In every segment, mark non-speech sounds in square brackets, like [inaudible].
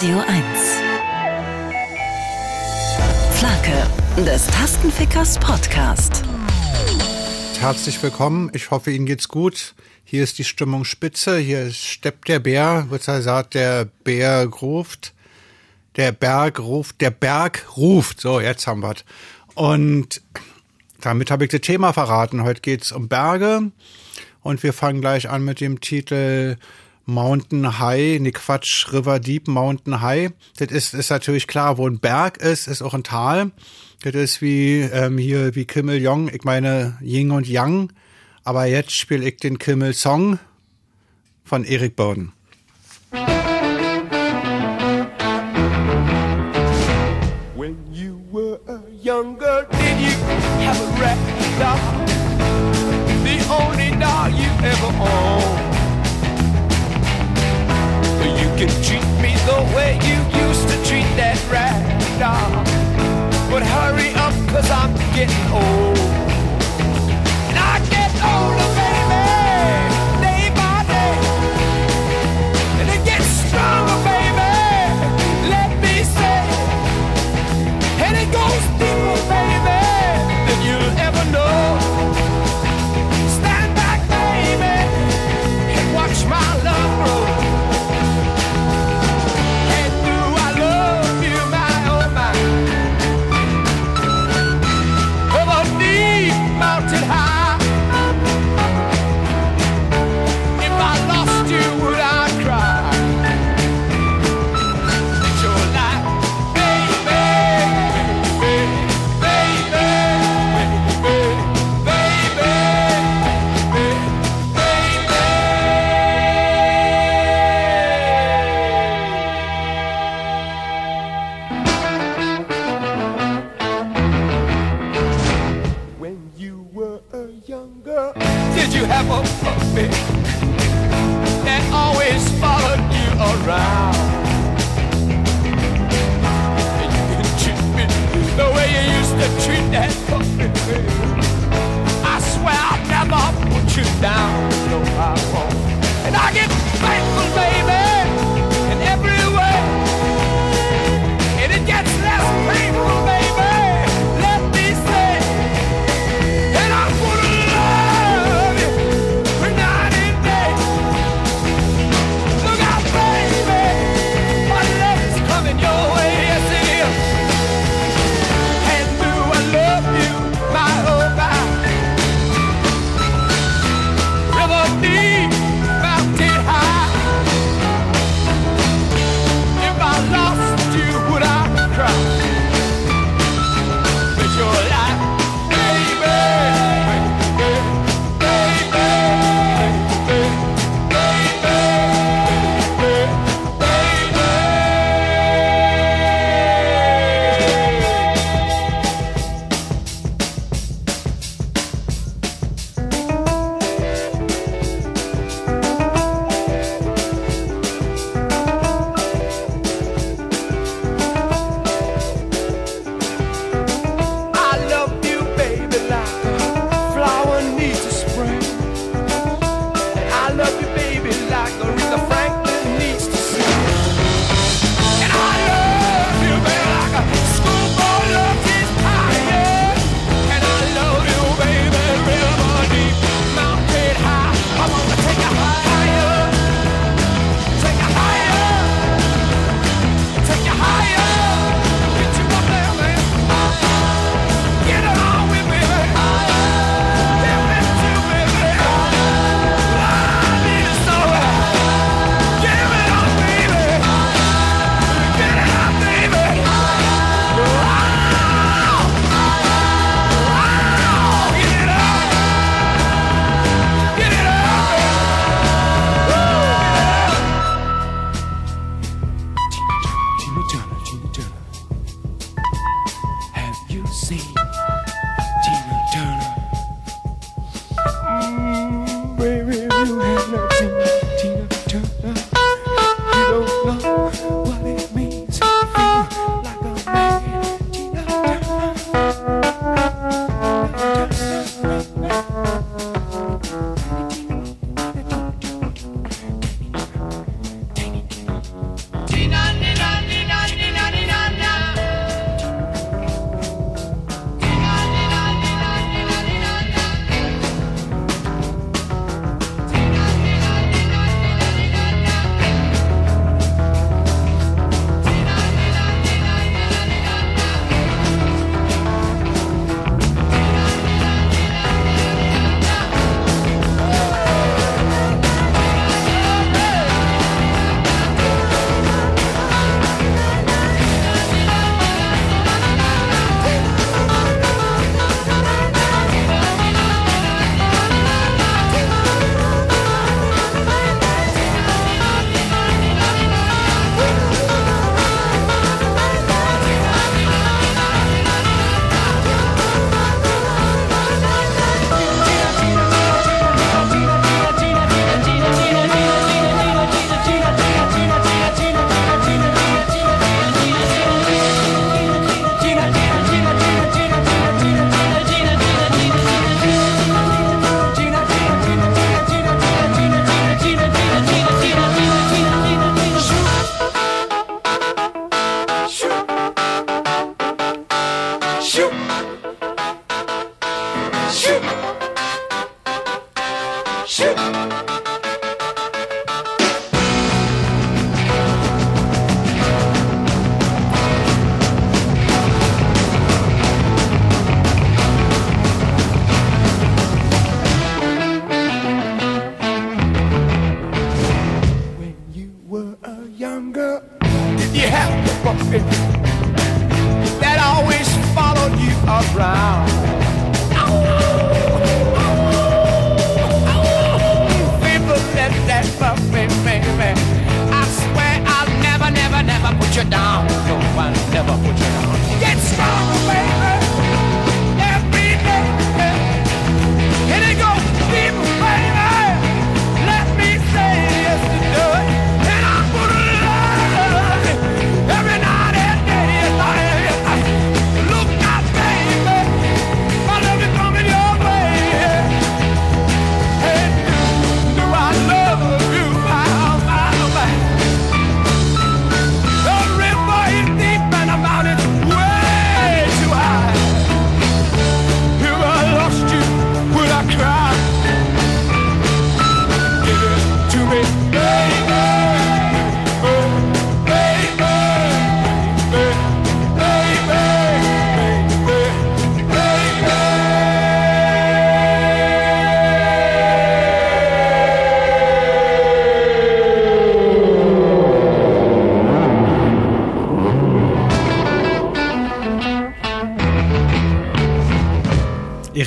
Radio 1. Flanke des Tastenfickers Podcast. Herzlich willkommen. Ich hoffe, Ihnen geht's gut. Hier ist die Stimmung spitze. Hier steppt der Bär. Kurzer gesagt, der Bär ruft. Der Berg ruft. Der Berg ruft. So, jetzt haben wir's. Und damit habe ich das Thema verraten. Heute geht's um Berge. Und wir fangen gleich an mit dem Titel Mountain High, ne Quatsch, River Deep, Mountain High. Das ist, ist natürlich klar, wo ein Berg ist, ist auch ein Tal. Das ist wie ähm, hier wie Kim Jong, ich meine Ying und Yang. Aber jetzt spiele ich den Kimmel Song von Eric Borden. When you were younger, did you have a rap doll? The only doll you ever owned. can treat me the way you used to treat that rag doll. But hurry up, cause I'm getting old.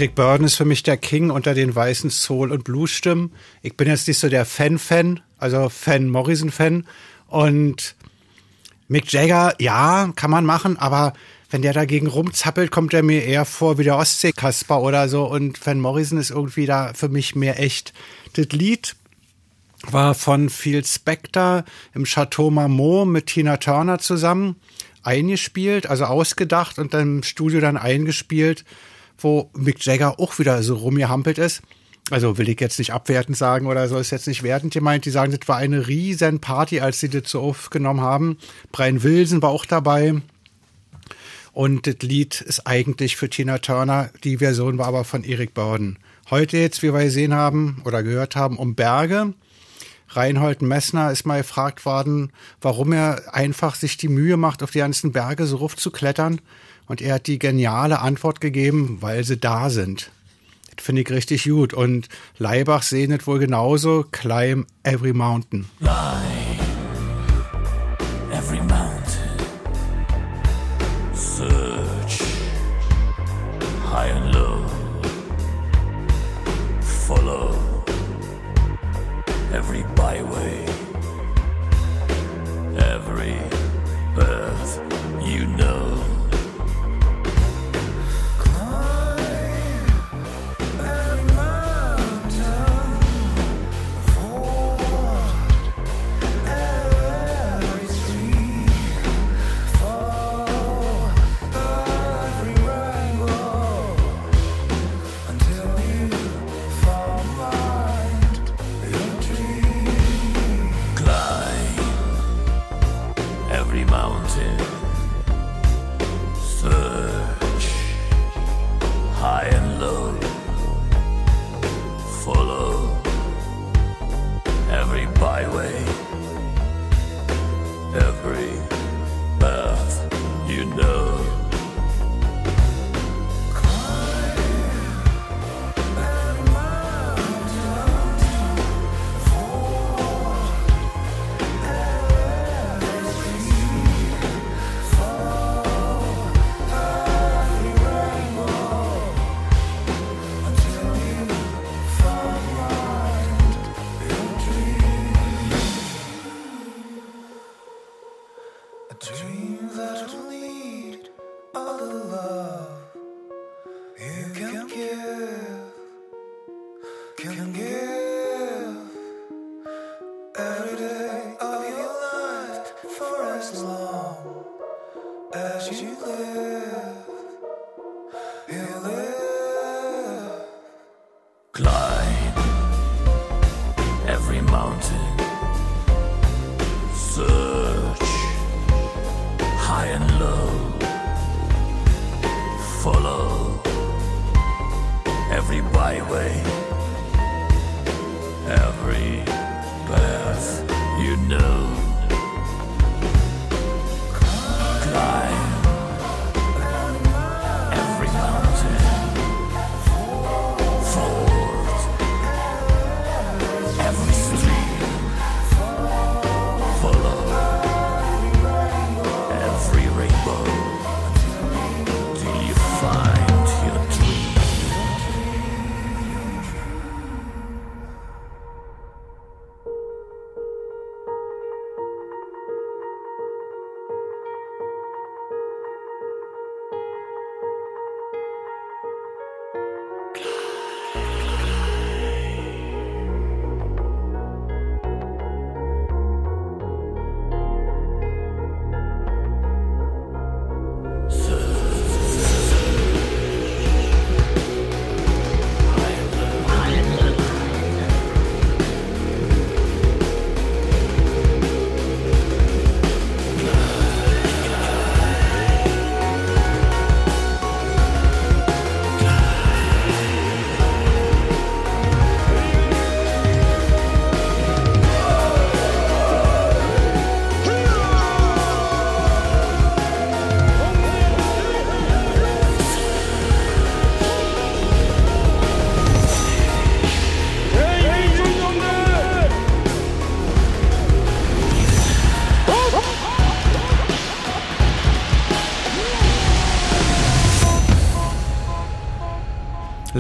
Eric Burden ist für mich der King unter den weißen Soul- und Blues-Stimmen. Ich bin jetzt nicht so der Fan-Fan, also Fan-Morrison-Fan. Und Mick Jagger, ja, kann man machen, aber wenn der dagegen rumzappelt, kommt er mir eher vor wie der Ostsee-Kasper oder so. Und Van Morrison ist irgendwie da für mich mehr echt. Das Lied war von Phil Spector im Chateau Marmont mit Tina Turner zusammen eingespielt, also ausgedacht und dann im Studio dann eingespielt, wo Mick Jagger auch wieder so rumgehampelt ist. Also will ich jetzt nicht abwertend sagen oder so, ist jetzt nicht wertend gemeint. Die sagen, das war eine riesen Party, als sie das so aufgenommen haben. Brian Wilson war auch dabei. Und das Lied ist eigentlich für Tina Turner, die Version war aber von Eric Burden. Heute jetzt, wie wir gesehen haben oder gehört haben, um Berge. Reinhold Messner ist mal gefragt worden, warum er einfach sich die Mühe macht, auf die ganzen Berge so rauf zu klettern. Und er hat die geniale Antwort gegeben, weil sie da sind. Das finde ich richtig gut. Und Leibach sehen es wohl genauso. Climb every mountain. every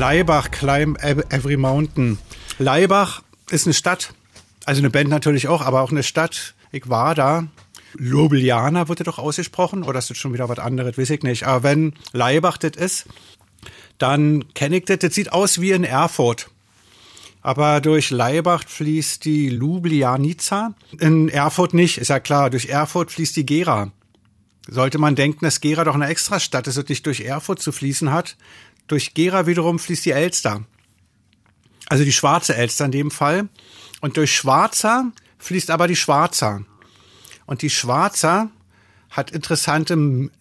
Leibach, Climb Every Mountain. Leibach ist eine Stadt, also eine Band natürlich auch, aber auch eine Stadt. Ich war da. Ljubljana das doch ausgesprochen, oder ist das schon wieder was anderes, weiß ich nicht. Aber wenn Leibach das ist, dann kenne ich das. Das sieht aus wie in Erfurt. Aber durch Leibach fließt die Ljubljanica. In Erfurt nicht, ist ja klar. Durch Erfurt fließt die Gera. Sollte man denken, dass Gera doch eine Extrastadt ist und nicht durch Erfurt zu fließen hat. Durch Gera wiederum fließt die Elster. Also die schwarze Elster in dem Fall. Und durch Schwarzer fließt aber die Schwarzer. Und die Schwarzer hat interessante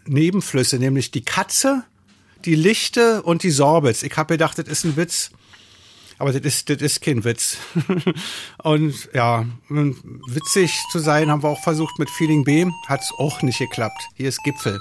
Nebenflüsse, nämlich die Katze, die Lichte und die Sorbitz. Ich habe gedacht, das ist ein Witz. Aber das ist, das ist kein Witz. [laughs] und ja, witzig zu sein haben wir auch versucht mit Feeling B. Hat's auch nicht geklappt. Hier ist Gipfel.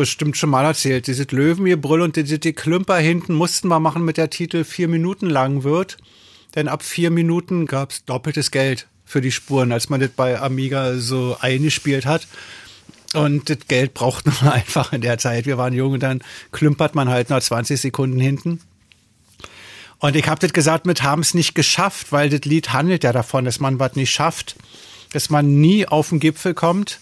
Bestimmt schon mal erzählt. Dieses Löwengebrüll und diese die Klümper hinten mussten wir machen mit der Titel vier Minuten lang wird. Denn ab vier Minuten gab's doppeltes Geld für die Spuren, als man das bei Amiga so eingespielt hat. Und das Geld braucht man [laughs] einfach in der Zeit. Wir waren jung und dann klümpert man halt nach 20 Sekunden hinten. Und ich habe das gesagt mit haben es nicht geschafft, weil das Lied handelt ja davon, dass man was nicht schafft, dass man nie auf den Gipfel kommt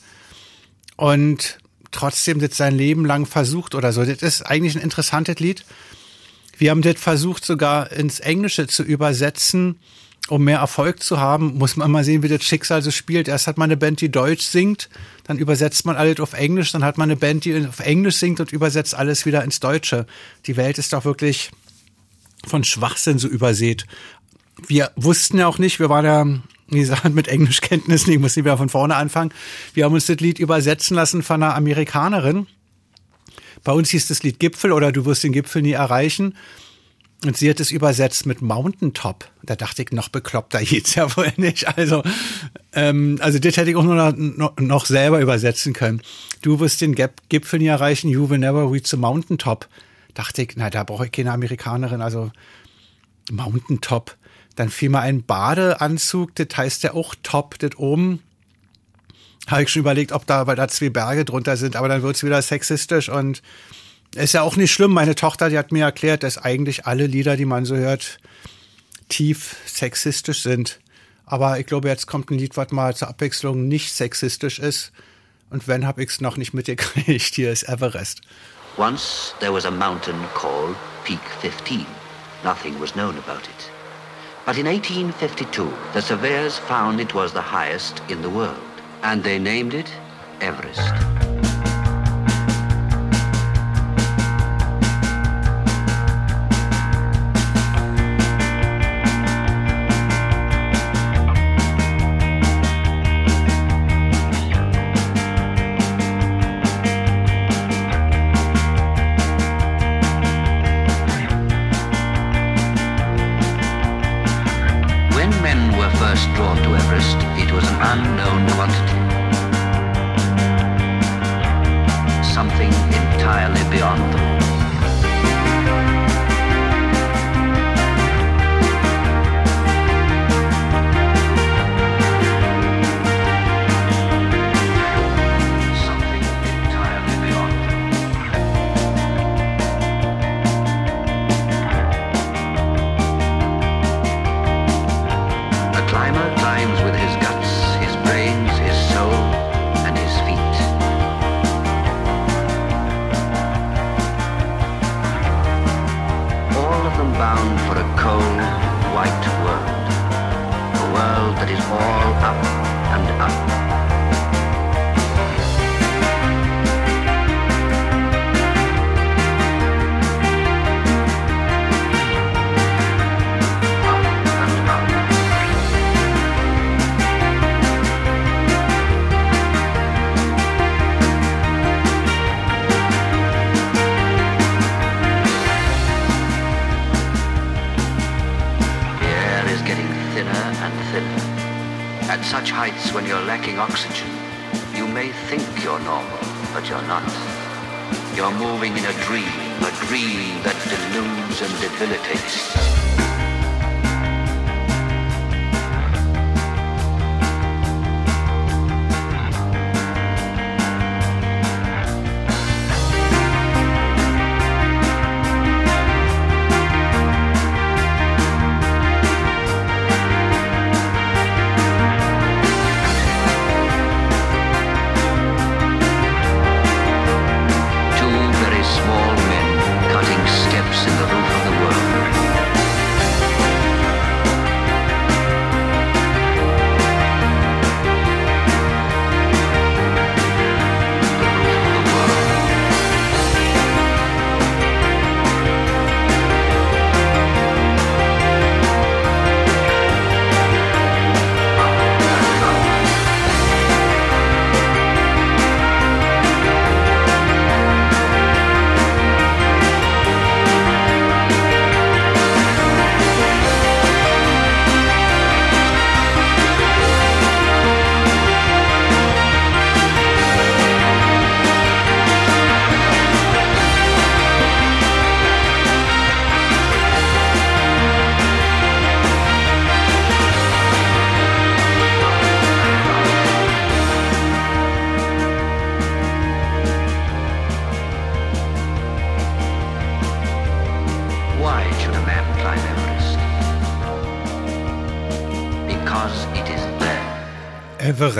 und trotzdem das sein Leben lang versucht oder so. Das ist eigentlich ein interessantes Lied. Wir haben das versucht sogar ins Englische zu übersetzen, um mehr Erfolg zu haben. Muss man mal sehen, wie das Schicksal so spielt. Erst hat man eine Band, die Deutsch singt, dann übersetzt man alles auf Englisch, dann hat man eine Band, die auf Englisch singt und übersetzt alles wieder ins Deutsche. Die Welt ist doch wirklich von Schwachsinn so übersät. Wir wussten ja auch nicht, wir waren ja, wie gesagt, mit Englischkenntnissen, ich muss wieder von vorne anfangen. Wir haben uns das Lied übersetzen lassen von einer Amerikanerin. Bei uns hieß das Lied Gipfel oder du wirst den Gipfel nie erreichen. Und sie hat es übersetzt mit Mountaintop. Da dachte ich, noch bekloppter geht's ja wohl nicht. Also, ähm, also das hätte ich auch nur noch, noch selber übersetzen können. Du wirst den Gipfel nie erreichen, you will never reach the mountaintop dachte ich, na, da brauche ich keine Amerikanerin, also Mountaintop. Dann fiel mir ein Badeanzug, das heißt ja auch Top, das oben. Habe ich schon überlegt, ob da, weil da zwei Berge drunter sind, aber dann wird's wieder sexistisch und ist ja auch nicht schlimm. Meine Tochter, die hat mir erklärt, dass eigentlich alle Lieder, die man so hört, tief sexistisch sind. Aber ich glaube, jetzt kommt ein Lied, was mal zur Abwechslung nicht sexistisch ist. Und wenn, hab ich's noch nicht mitgekriegt. [laughs] Hier ist Everest. Once there was a mountain called Peak 15. Nothing was known about it. But in 1852, the surveyors found it was the highest in the world, and they named it Everest.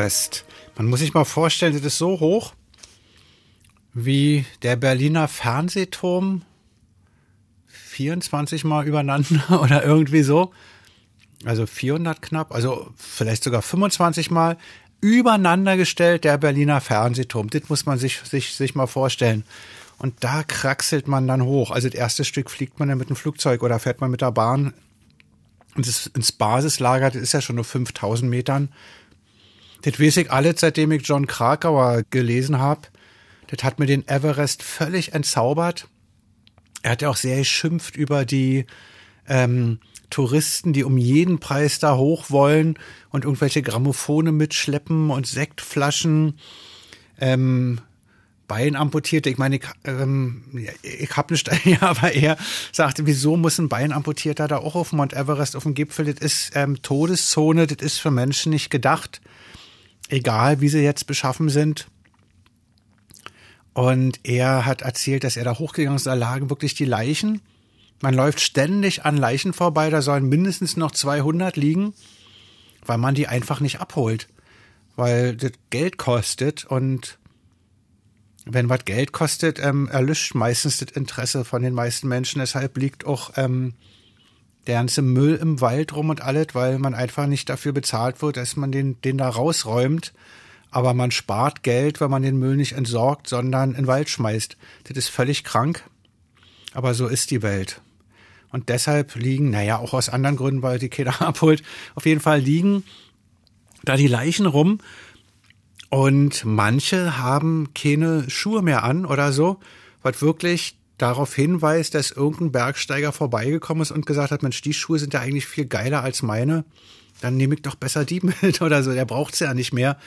Everest. Man muss sich mal vorstellen, das ist so hoch wie der Berliner Fernsehturm 24 Mal übereinander [laughs] oder irgendwie so. Also 400 knapp, also vielleicht sogar 25 Mal übereinander gestellt der Berliner Fernsehturm. Das muss man sich, sich, sich mal vorstellen. Und da kraxelt man dann hoch. Also das erste Stück fliegt man dann mit dem Flugzeug oder fährt man mit der Bahn und das, ins Basislager, das ist ja schon nur 5000 Metern. Das weiß ich alles, seitdem ich John Krakauer gelesen habe. Das hat mir den Everest völlig entzaubert. Er hat ja auch sehr geschimpft über die ähm, Touristen, die um jeden Preis da hoch wollen und irgendwelche Grammophone mitschleppen und Sektflaschen. Ähm, Bein amputiert. Ich meine, ich, ähm, ich habe nicht, [laughs] ja, aber er sagte, wieso muss ein Bein amputierter da auch auf Mount Everest, auf dem Gipfel? Das ist ähm, Todeszone, das ist für Menschen nicht gedacht. Egal, wie sie jetzt beschaffen sind. Und er hat erzählt, dass er da hochgegangen ist, da lagen wirklich die Leichen. Man läuft ständig an Leichen vorbei, da sollen mindestens noch 200 liegen, weil man die einfach nicht abholt. Weil das Geld kostet und wenn was Geld kostet, ähm, erlischt meistens das Interesse von den meisten Menschen. Deshalb liegt auch ähm, der ganze Müll im Wald rum und alles, weil man einfach nicht dafür bezahlt wird, dass man den, den da rausräumt. Aber man spart Geld, wenn man den Müll nicht entsorgt, sondern in den Wald schmeißt. Das ist völlig krank. Aber so ist die Welt. Und deshalb liegen, naja, auch aus anderen Gründen, weil die keiner [laughs] abholt, auf jeden Fall liegen da die Leichen rum und manche haben keine Schuhe mehr an oder so, was wirklich darauf hinweist, dass irgendein Bergsteiger vorbeigekommen ist und gesagt hat, Mensch, die Schuhe sind ja eigentlich viel geiler als meine. Dann nehme ich doch besser die [laughs] mit oder so. Der braucht's ja nicht mehr.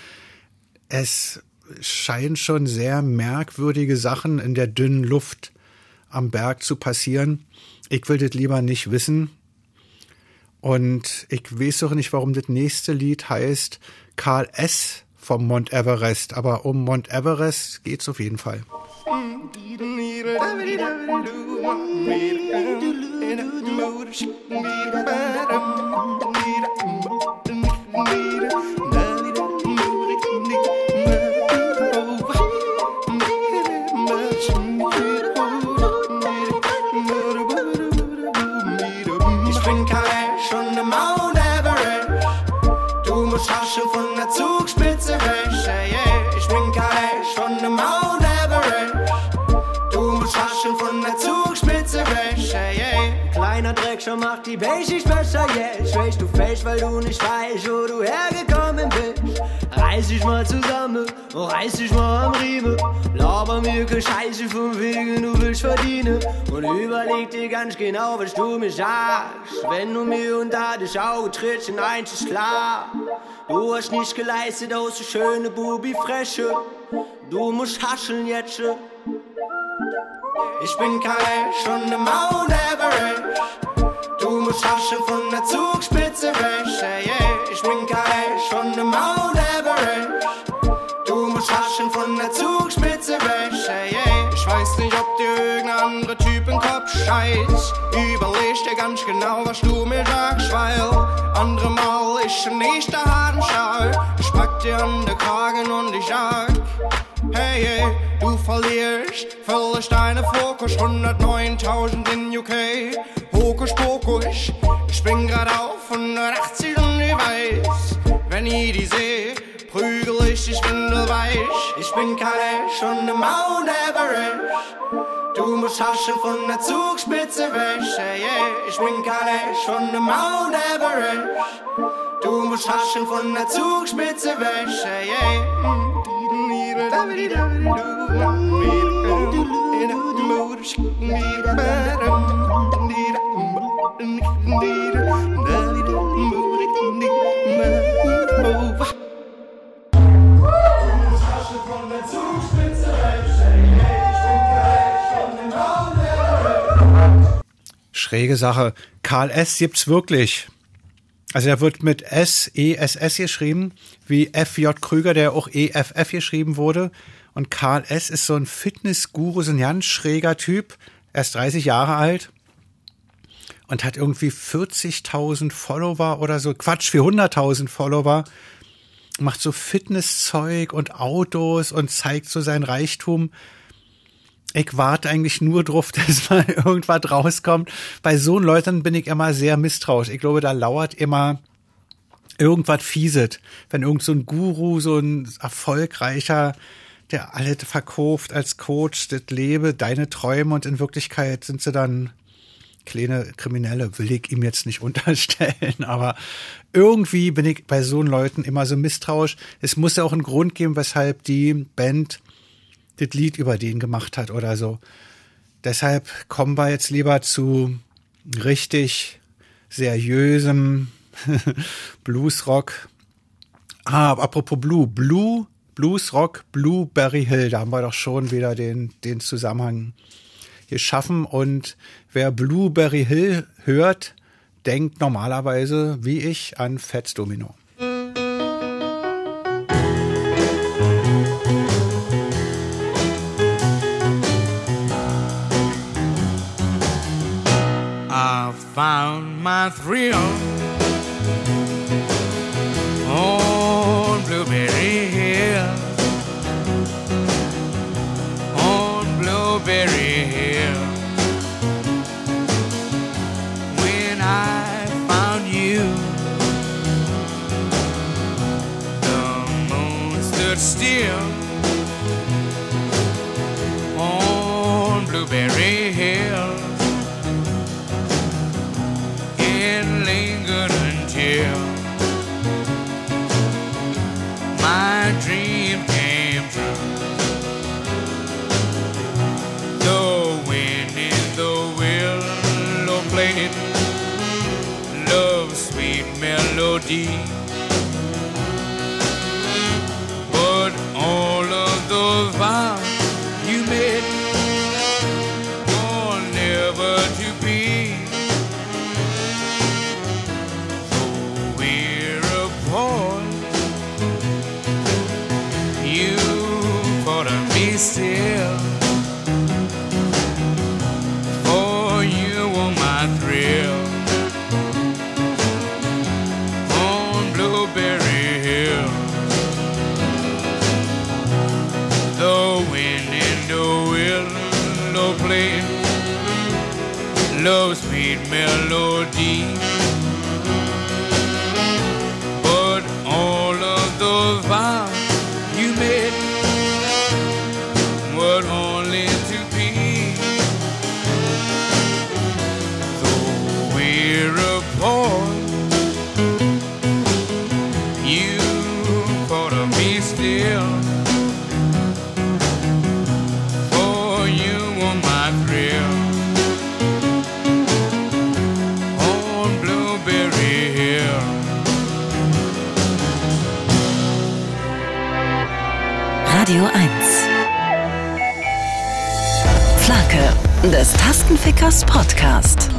Es scheinen schon sehr merkwürdige Sachen in der dünnen Luft am Berg zu passieren. Ich will das lieber nicht wissen. Und ich weiß auch nicht, warum das nächste Lied heißt Karl S vom Mount Everest, aber um Mount Everest geht's auf jeden Fall. Ich Kleiner Dreckscher macht die Basics besser, yeah. Schwächst du fest, weil du nicht weißt, wo du hergekommen bist. Reiß dich mal zusammen und reiß dich mal am Riemen. Laber mir keine Scheiße vom Wegen, du willst verdienen. Und überleg dir ganz genau, was du mir sagst. Wenn du mir unter das Auge trittst, und eins ist klar. Du hast nicht geleistet, aus so schöne Bubi-Fresche. Du musst hascheln jetzt. Ich bin kein Ash und ne Mount Everest. Du musst haschen von der Zugspitze weg. Hey, hey. Ich bin kein und ne Mount Everest. Du musst haschen von der Zugspitze weg. Hey, hey. Ich weiß nicht, ob dir irgendein anderer Typ im Kopf scheißt. Überleg dir ganz genau, was du mir sagst, weil andere Mal ist schon nicht der harten Schal. Ich pack dir an der Kragen und ich sag. Hey, hey, du verlierst, verlierst deine Fokus, 109.000 in UK. Hokus Pokus, ich bin grad auf 180 und ich weiß, wenn ich die seh, prügel ich dich windelweich. Ich bin Ash und ne Mount Everest. Du musst haschen von der Zugspitze weg, hey, hey. Ich bin Ash und ne Mount Everest. Du musst haschen von der Zugspitze weg, hey, hey. Schräge Sache. Karl S. gibt's wirklich. Also er wird mit S, E, S, S geschrieben, wie F, J. Krüger, der auch E, F, F geschrieben wurde. Und Karl S. ist so ein Fitnessguru, so ein ganz schräger Typ. Er ist 30 Jahre alt. und hat irgendwie 40.000 Follower oder so, Quatsch, 400.000 Follower, macht so Fitnesszeug und Autos und zeigt so sein Reichtum. Ich warte eigentlich nur drauf, [laughs] dass mal irgendwas rauskommt. Bei so Leuten bin ich immer sehr misstrauisch. Ich glaube, da lauert immer irgendwas fieset. Wenn irgend so ein Guru, so ein erfolgreicher, der alles verkauft als Coach, das lebe, deine Träume und in Wirklichkeit sind sie dann kleine Kriminelle, will ich ihm jetzt nicht [laughs] unterstellen, aber irgendwie bin ich bei so Leuten immer so misstrauisch. Es muss ja auch einen Grund geben, weshalb die Band das Lied über den gemacht hat oder so. Deshalb kommen wir jetzt lieber zu richtig seriösem [laughs] Bluesrock. Ah, apropos Blue, Blue, Bluesrock, Blueberry Hill, da haben wir doch schon wieder den, den Zusammenhang geschaffen. Und wer Blueberry Hill hört, denkt normalerweise, wie ich, an Fats Domino. Found my thrill on Blueberry Hill. On Blueberry Hill. When I found you, the moon stood still deep Tastenfickers Podcast.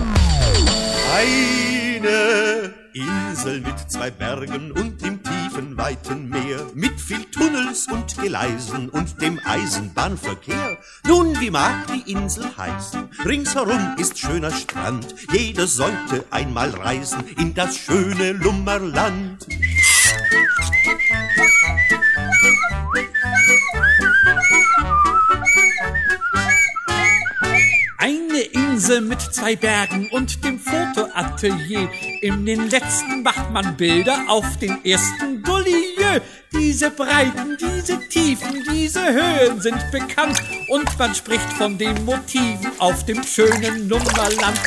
Eine Insel mit zwei Bergen und im tiefen, weiten Meer, mit viel Tunnels und Gleisen und dem Eisenbahnverkehr. Nun, wie mag die Insel heißen? Ringsherum ist schöner Strand. Jeder sollte einmal reisen in das schöne Lummerland. Insel mit zwei Bergen und dem Fotoatelier. In den letzten macht man Bilder auf den ersten Gullieu. Diese Breiten, diese Tiefen, diese Höhen sind bekannt. Und man spricht von den Motiven auf dem schönen Nummerland.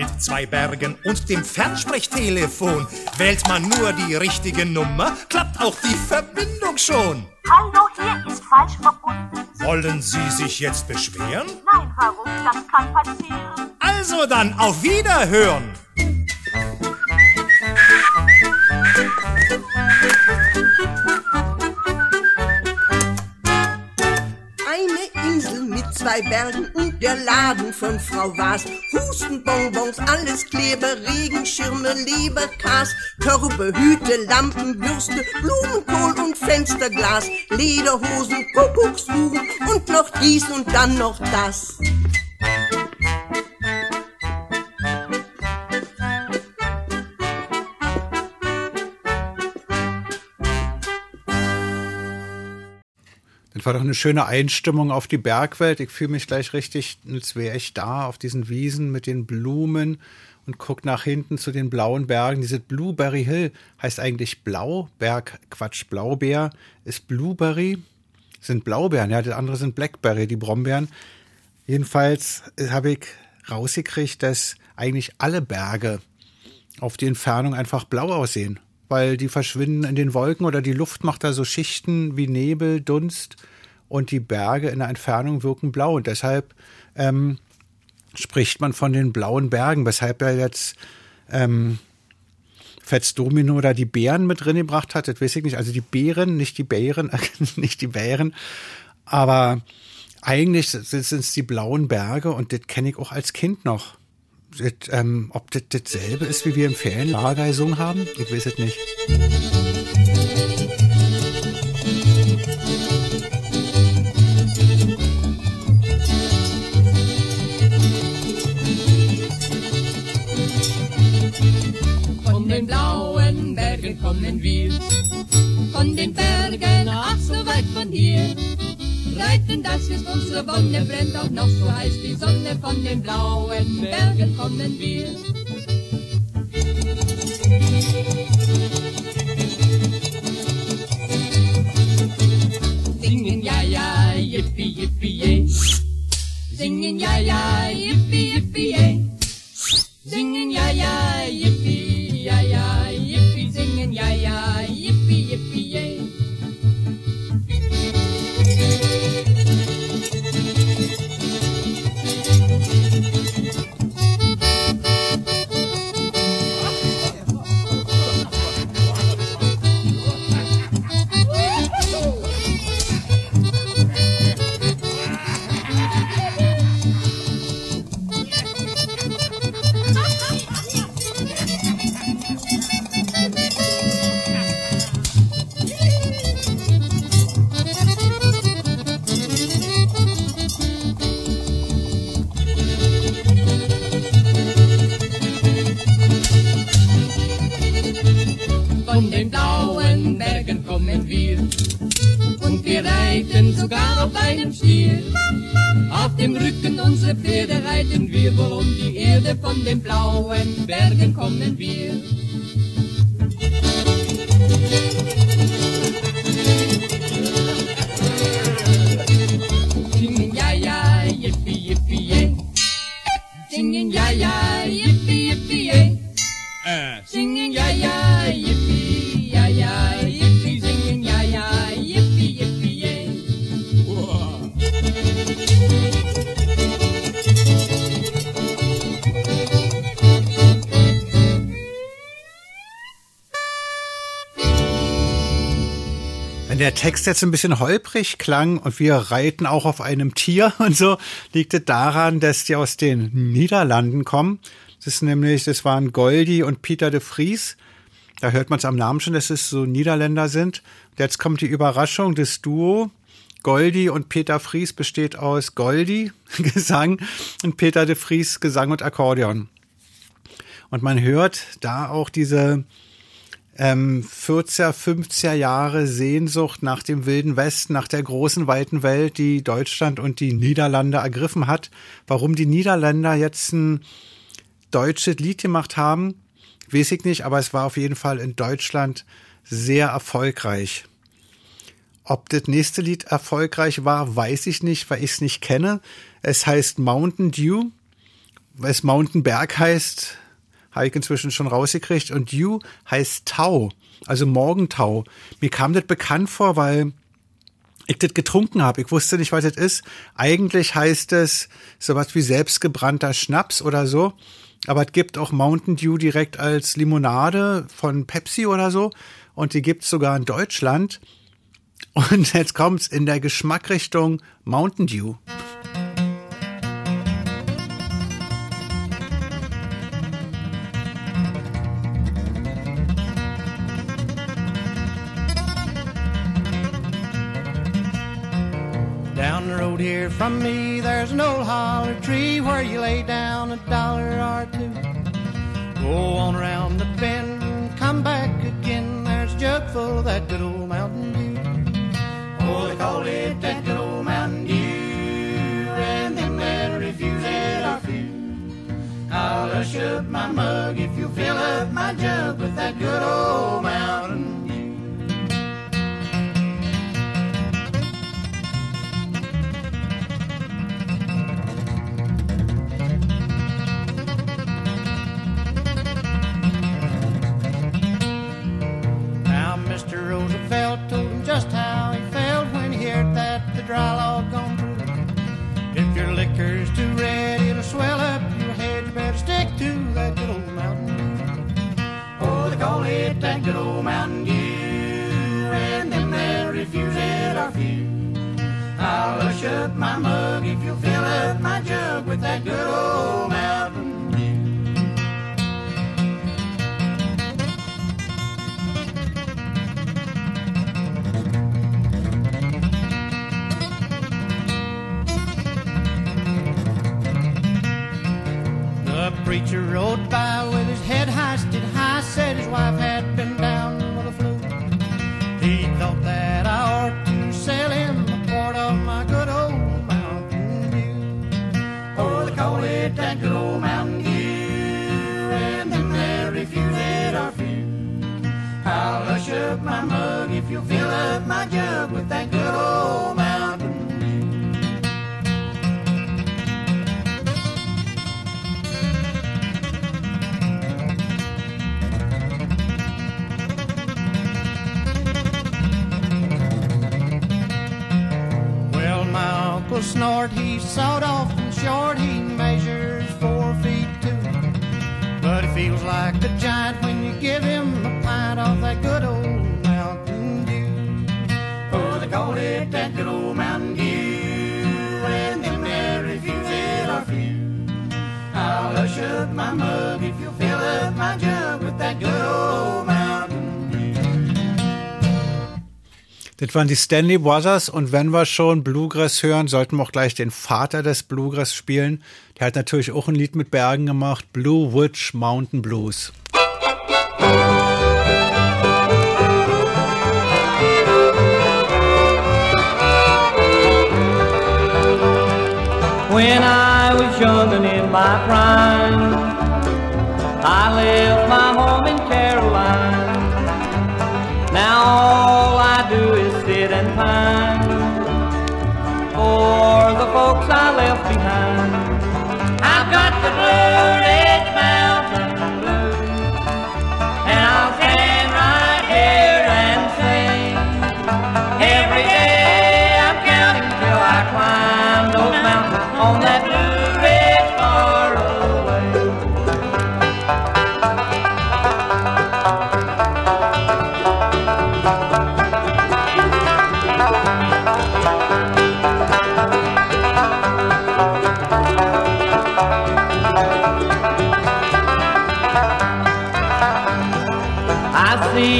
Mit zwei Bergen und dem Fernsprechtelefon. Wählt man nur die richtige Nummer, klappt auch die Verbindung schon. Hallo, hier ist falsch verbunden. Wollen Sie sich jetzt beschweren? Nein, warum? Das kann passieren. Also dann auf Wiederhören. Eine zwei Bergen und der Laden von Frau Was. Hustenbonbons, alles Kleber, Regenschirme, Leberkas, Körbe, Hüte, Lampen, Bürste, Blumenkohl und Fensterglas, Lederhosen, Kuckucksuhren und noch dies und dann noch das. Das war doch eine schöne Einstimmung auf die Bergwelt. Ich fühle mich gleich richtig, als wäre ich da auf diesen Wiesen mit den Blumen und guck nach hinten zu den blauen Bergen. Diese Blueberry Hill heißt eigentlich Blauberg, Quatsch, Blaubeer ist Blueberry, sind Blaubeeren, ja, das andere sind Blackberry, die Brombeeren. Jedenfalls habe ich rausgekriegt, dass eigentlich alle Berge auf die Entfernung einfach blau aussehen, weil die verschwinden in den Wolken oder die Luft macht da so Schichten wie Nebel, Dunst und die Berge in der Entfernung wirken blau und deshalb ähm, spricht man von den blauen Bergen, weshalb er jetzt ähm, Fetz Domino oder die Bären mit drin gebracht hat, das weiß ich nicht, also die Bären, nicht die Bären, [laughs] nicht die Bären, aber eigentlich sind es die blauen Berge und das kenne ich auch als Kind noch. Das, ähm, ob das dasselbe ist, wie wir im Ferienlager gesungen haben? Ich weiß es nicht. Kommen wir, von den Bergen ach so weit von hier. Reiten, das ist unsere Wonne, brennt auch noch so heiß die Sonne, von den blauen Bergen kommen wir. Singen ja ja, yippie yippie yay. Singen ja ja, yippie yippie yay. Singen ja ja, yippie ja ja, yippie singen Erde. Von den blauen Bergen kommen wir. Text jetzt ein bisschen holprig klang und wir reiten auch auf einem Tier [laughs] und so, liegt es daran, dass die aus den Niederlanden kommen. Das ist nämlich, das waren Goldi und Peter de Vries. Da hört man es am Namen schon, dass es so Niederländer sind. Jetzt kommt die Überraschung, das Duo Goldi und Peter Vries besteht aus Goldi, [laughs] Gesang, und Peter de Vries, Gesang und Akkordeon. Und man hört da auch diese ähm, 40er, 50er Jahre Sehnsucht nach dem Wilden Westen, nach der großen, weiten Welt, die Deutschland und die Niederlande ergriffen hat. Warum die Niederländer jetzt ein deutsches Lied gemacht haben, weiß ich nicht, aber es war auf jeden Fall in Deutschland sehr erfolgreich. Ob das nächste Lied erfolgreich war, weiß ich nicht, weil ich es nicht kenne. Es heißt Mountain Dew. Weil es Mountain Berg heißt, habe ich inzwischen schon rausgekriegt. Und Dew heißt Tau, also Morgentau. Mir kam das bekannt vor, weil ich das getrunken habe. Ich wusste nicht, was das ist. Eigentlich heißt es sowas wie selbstgebrannter Schnaps oder so. Aber es gibt auch Mountain Dew direkt als Limonade von Pepsi oder so. Und die gibt's sogar in Deutschland. Und jetzt kommt's in der Geschmackrichtung Mountain Dew. From me, there's an old holler tree where you lay down a dollar or two. Go on around the bend, come back again. There's a jug full of that good old Mountain Dew. Oh, they call it that good old Mountain Dew, and them that refuse it are few. I'll hush up my mug if you fill up my jug with that good old Mountain dry log through. If your liquor's too red, it'll swell up your head. You better stick to that good old Mountain. Oh, they call it that good old Mountain Dew, and them that refuse it are few. I'll hush up my mug if you'll fill up my jug with that good old Mountain preacher rode by uncle Snort, he sawed off and short, he measures four feet two. But he feels like a giant when you give him a pint of that good old Mountain Dew. Oh, they call it that good old Mountain Dew, and them that refuse it are few. I'll hush up my mug if you fill up my jug with that good old Das waren die Stanley Brothers und wenn wir schon Bluegrass hören, sollten wir auch gleich den Vater des Bluegrass spielen. Der hat natürlich auch ein Lied mit Bergen gemacht, Blue Witch Mountain Blues. When I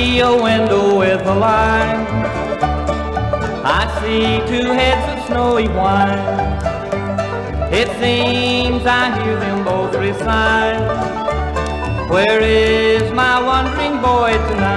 see a window with a light. I see two heads of snowy white. It seems I hear them both recite. Where is my wandering boy tonight?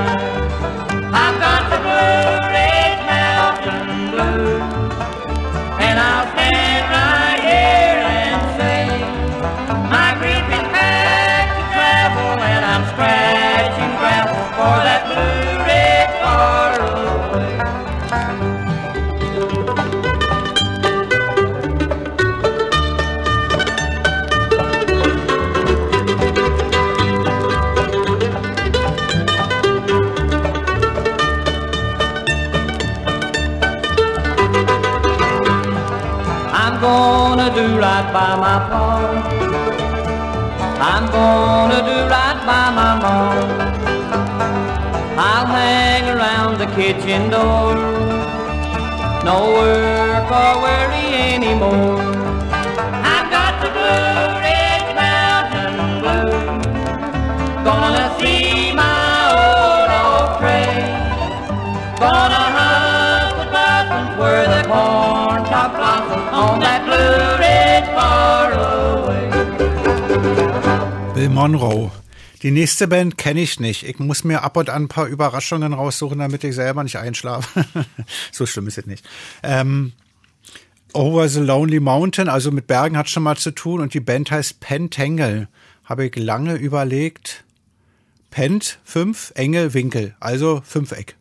My pa. I'm gonna do right by my mom. I'll hang around the kitchen door. No work or worry anymore. I've got the Blue Ridge Mountain Blues. Gonna see my old old train. Gonna hunt the buttons where the corn top blossoms on that Blue Ridge Bill Monroe. Die nächste Band kenne ich nicht. Ich muss mir ab und an ein paar Überraschungen raussuchen, damit ich selber nicht einschlafe. [laughs] so schlimm ist es nicht. Ähm, Over the Lonely Mountain, also mit Bergen hat schon mal zu tun und die Band heißt Pentangle. Habe ich lange überlegt. Pent, fünf, Engel, Winkel, also Fünfeck.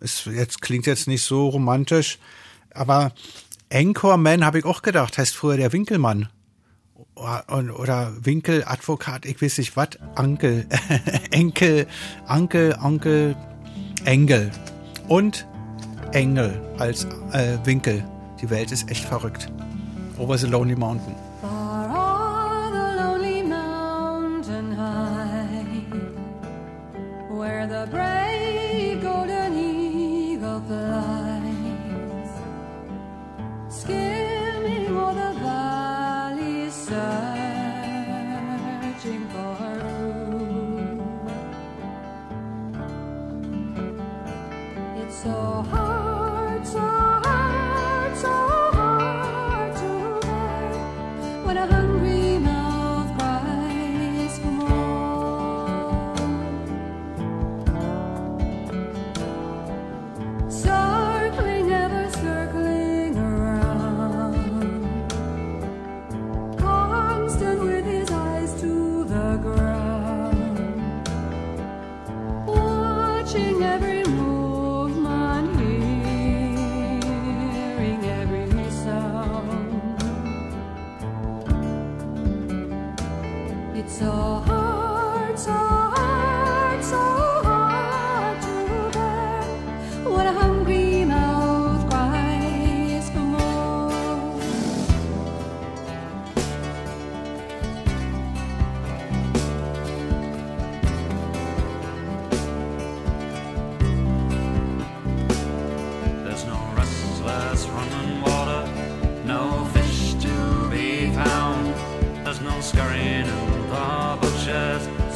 Ist jetzt, klingt jetzt nicht so romantisch, aber Anchorman habe ich auch gedacht, heißt früher der Winkelmann. Oder, oder Winkeladvokat, ich weiß nicht was, Ankel, [laughs] Enkel, Ankel, Onkel, Engel und Engel als äh, Winkel. Die Welt ist echt verrückt. Over the Lonely Mountain. The lonely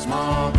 small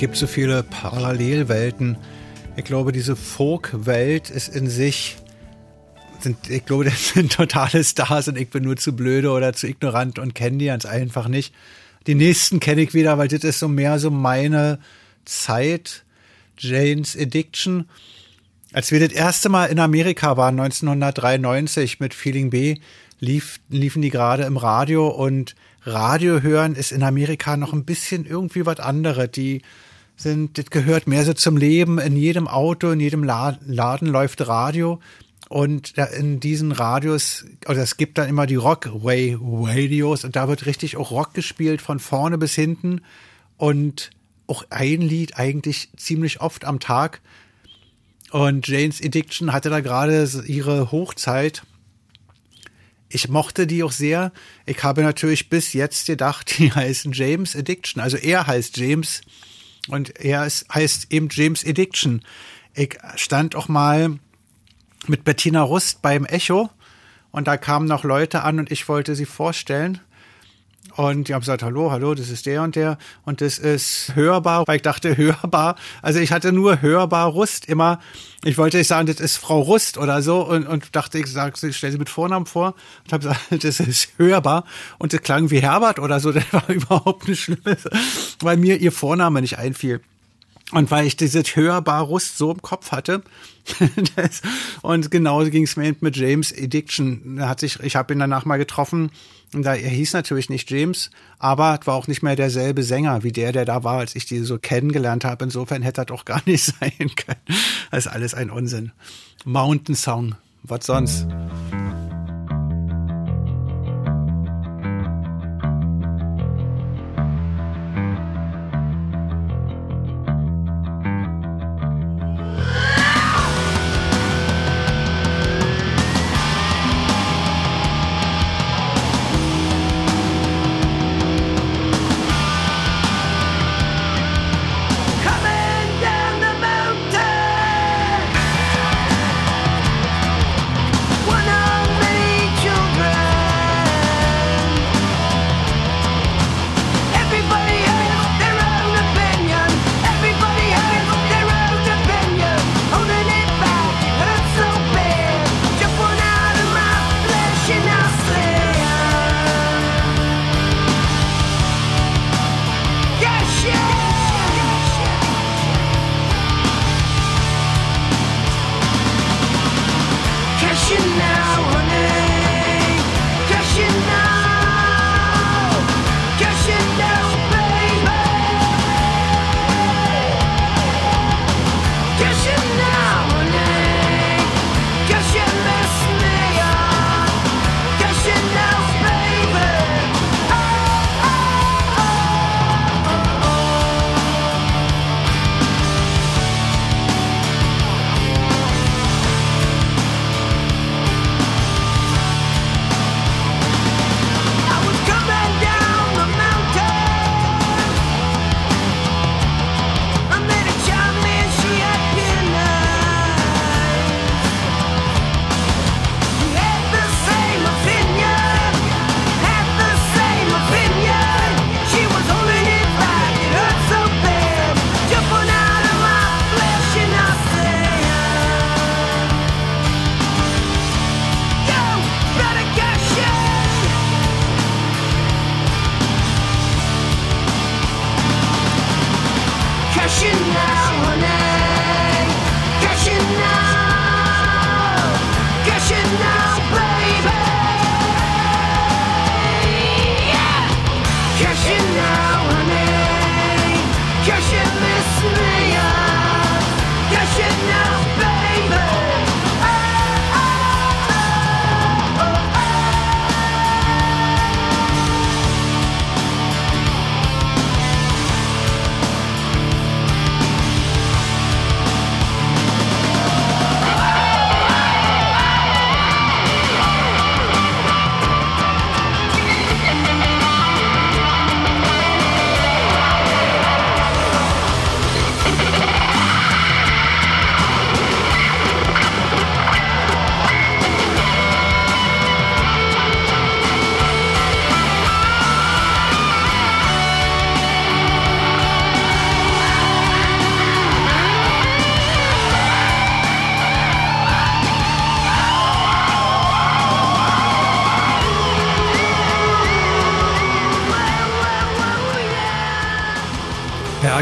gibt so viele Parallelwelten. Ich glaube, diese Folk-Welt ist in sich, sind, ich glaube, [laughs] das sind totale Stars und ich bin nur zu blöde oder zu ignorant und kenne die ganz einfach nicht. Die nächsten kenne ich wieder, weil das ist so mehr so meine Zeit. Jane's Addiction. Als wir das erste Mal in Amerika waren, 1993 mit Feeling B, lief, liefen die gerade im Radio und Radio hören ist in Amerika noch ein bisschen irgendwie was anderes. Die sind, das gehört mehr so zum Leben. In jedem Auto, in jedem La- Laden läuft Radio. Und in diesen Radios, oder es gibt dann immer die Rockway Radios und da wird richtig auch Rock gespielt von vorne bis hinten und auch ein Lied eigentlich ziemlich oft am Tag. Und Jane's Addiction hatte da gerade ihre Hochzeit. Ich mochte die auch sehr. Ich habe natürlich bis jetzt gedacht, [laughs] die heißen James Addiction. Also er heißt James und er ist, heißt eben James Addiction. Ich stand auch mal mit Bettina Rust beim Echo und da kamen noch Leute an und ich wollte sie vorstellen. Und die haben gesagt, hallo, hallo, das ist der und der und das ist hörbar, weil ich dachte, [laughs] hörbar. Also ich hatte nur hörbar Rust immer. Ich wollte nicht sagen, das ist Frau Rust oder so und, und dachte, ich sag, ich stelle sie mit Vornamen vor und habe gesagt, [laughs] das ist hörbar und das klang wie Herbert oder so. [laughs] Das war überhaupt nicht schlimm, weil mir ihr Vorname nicht einfiel. Und weil ich dieses hörbar Rust so im Kopf hatte. das, und genauso ging es mir mit James Addiction. Hat sich, ich habe ihn danach mal getroffen. Da, er hieß natürlich nicht James, aber war auch nicht mehr derselbe Sänger wie der, der da war, als ich die so kennengelernt habe. Insofern hätte das doch gar nicht [laughs] sein können. Das ist alles ein Unsinn. Mountain Song. Was sonst?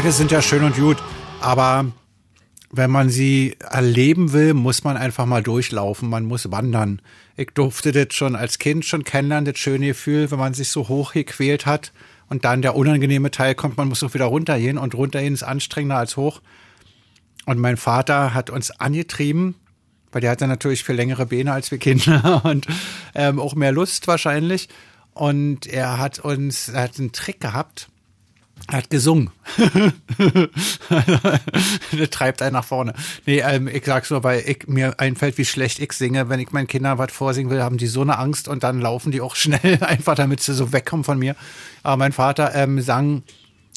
Berge sind ja schön und gut, aber wenn man sie erleben will, muss man einfach mal durchlaufen, man muss wandern. Ich durfte das schon als Kind schon kennenlernen, das schöne Gefühl, wenn man sich so hoch gequält hat und dann der unangenehme Teil kommt, man muss auch wieder runtergehen und runtergehen ist anstrengender als hoch. Und mein Vater hat uns angetrieben, weil der hatte natürlich viel längere Beine als wir Kinder [laughs] und ähm, auch mehr Lust wahrscheinlich. Und er hat uns, er hat einen Trick gehabt. Er hat gesungen. [laughs] das treibt einen nach vorne. Nee, ähm, ich sag's nur, weil ich, mir einfällt, wie schlecht ich singe. Wenn ich meinen Kindern was vorsingen will, haben die so eine Angst und dann laufen die auch [laughs] schnell, einfach damit sie so wegkommen von mir. Aber mein Vater ähm, sang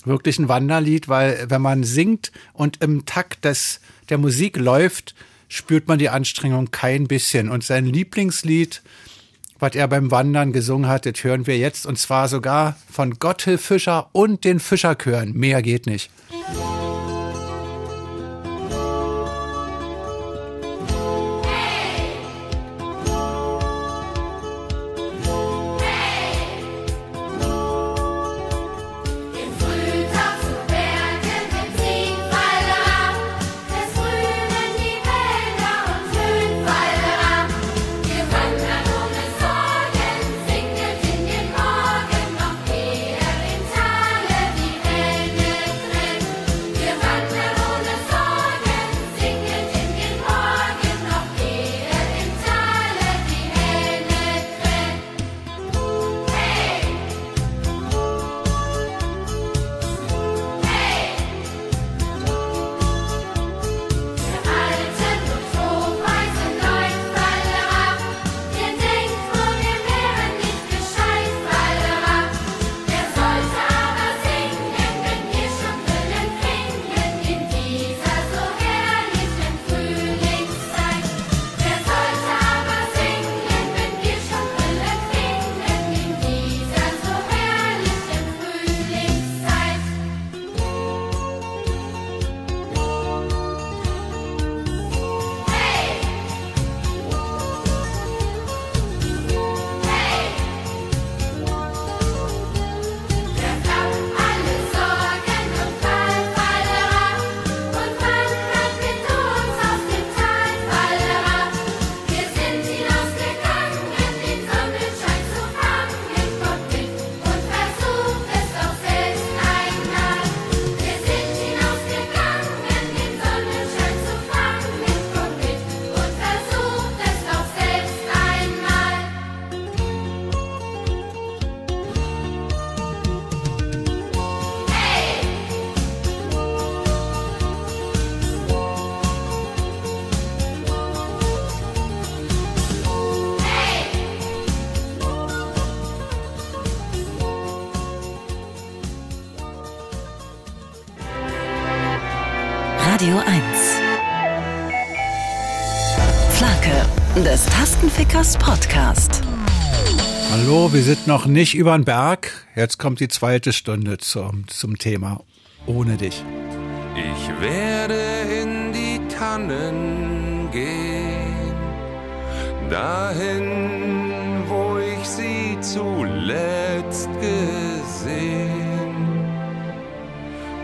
wirklich ein Wanderlied, weil wenn man singt und im Takt des, der Musik läuft, spürt man die Anstrengung kein bisschen. Und sein Lieblingslied, was er beim Wandern gesungen hat, das hören wir jetzt. Und zwar sogar von Gotthilf Fischer und den Fischerchören. Mehr geht nicht. Radio 1. Flake, des Tastenfickers Podcast. Hallo, wir sind noch nicht über den Berg. Jetzt kommt die zweite Stunde zum, zum Thema. Ohne dich. Ich werde in die Tannen gehen, dahin, wo ich sie zuletzt gesehen.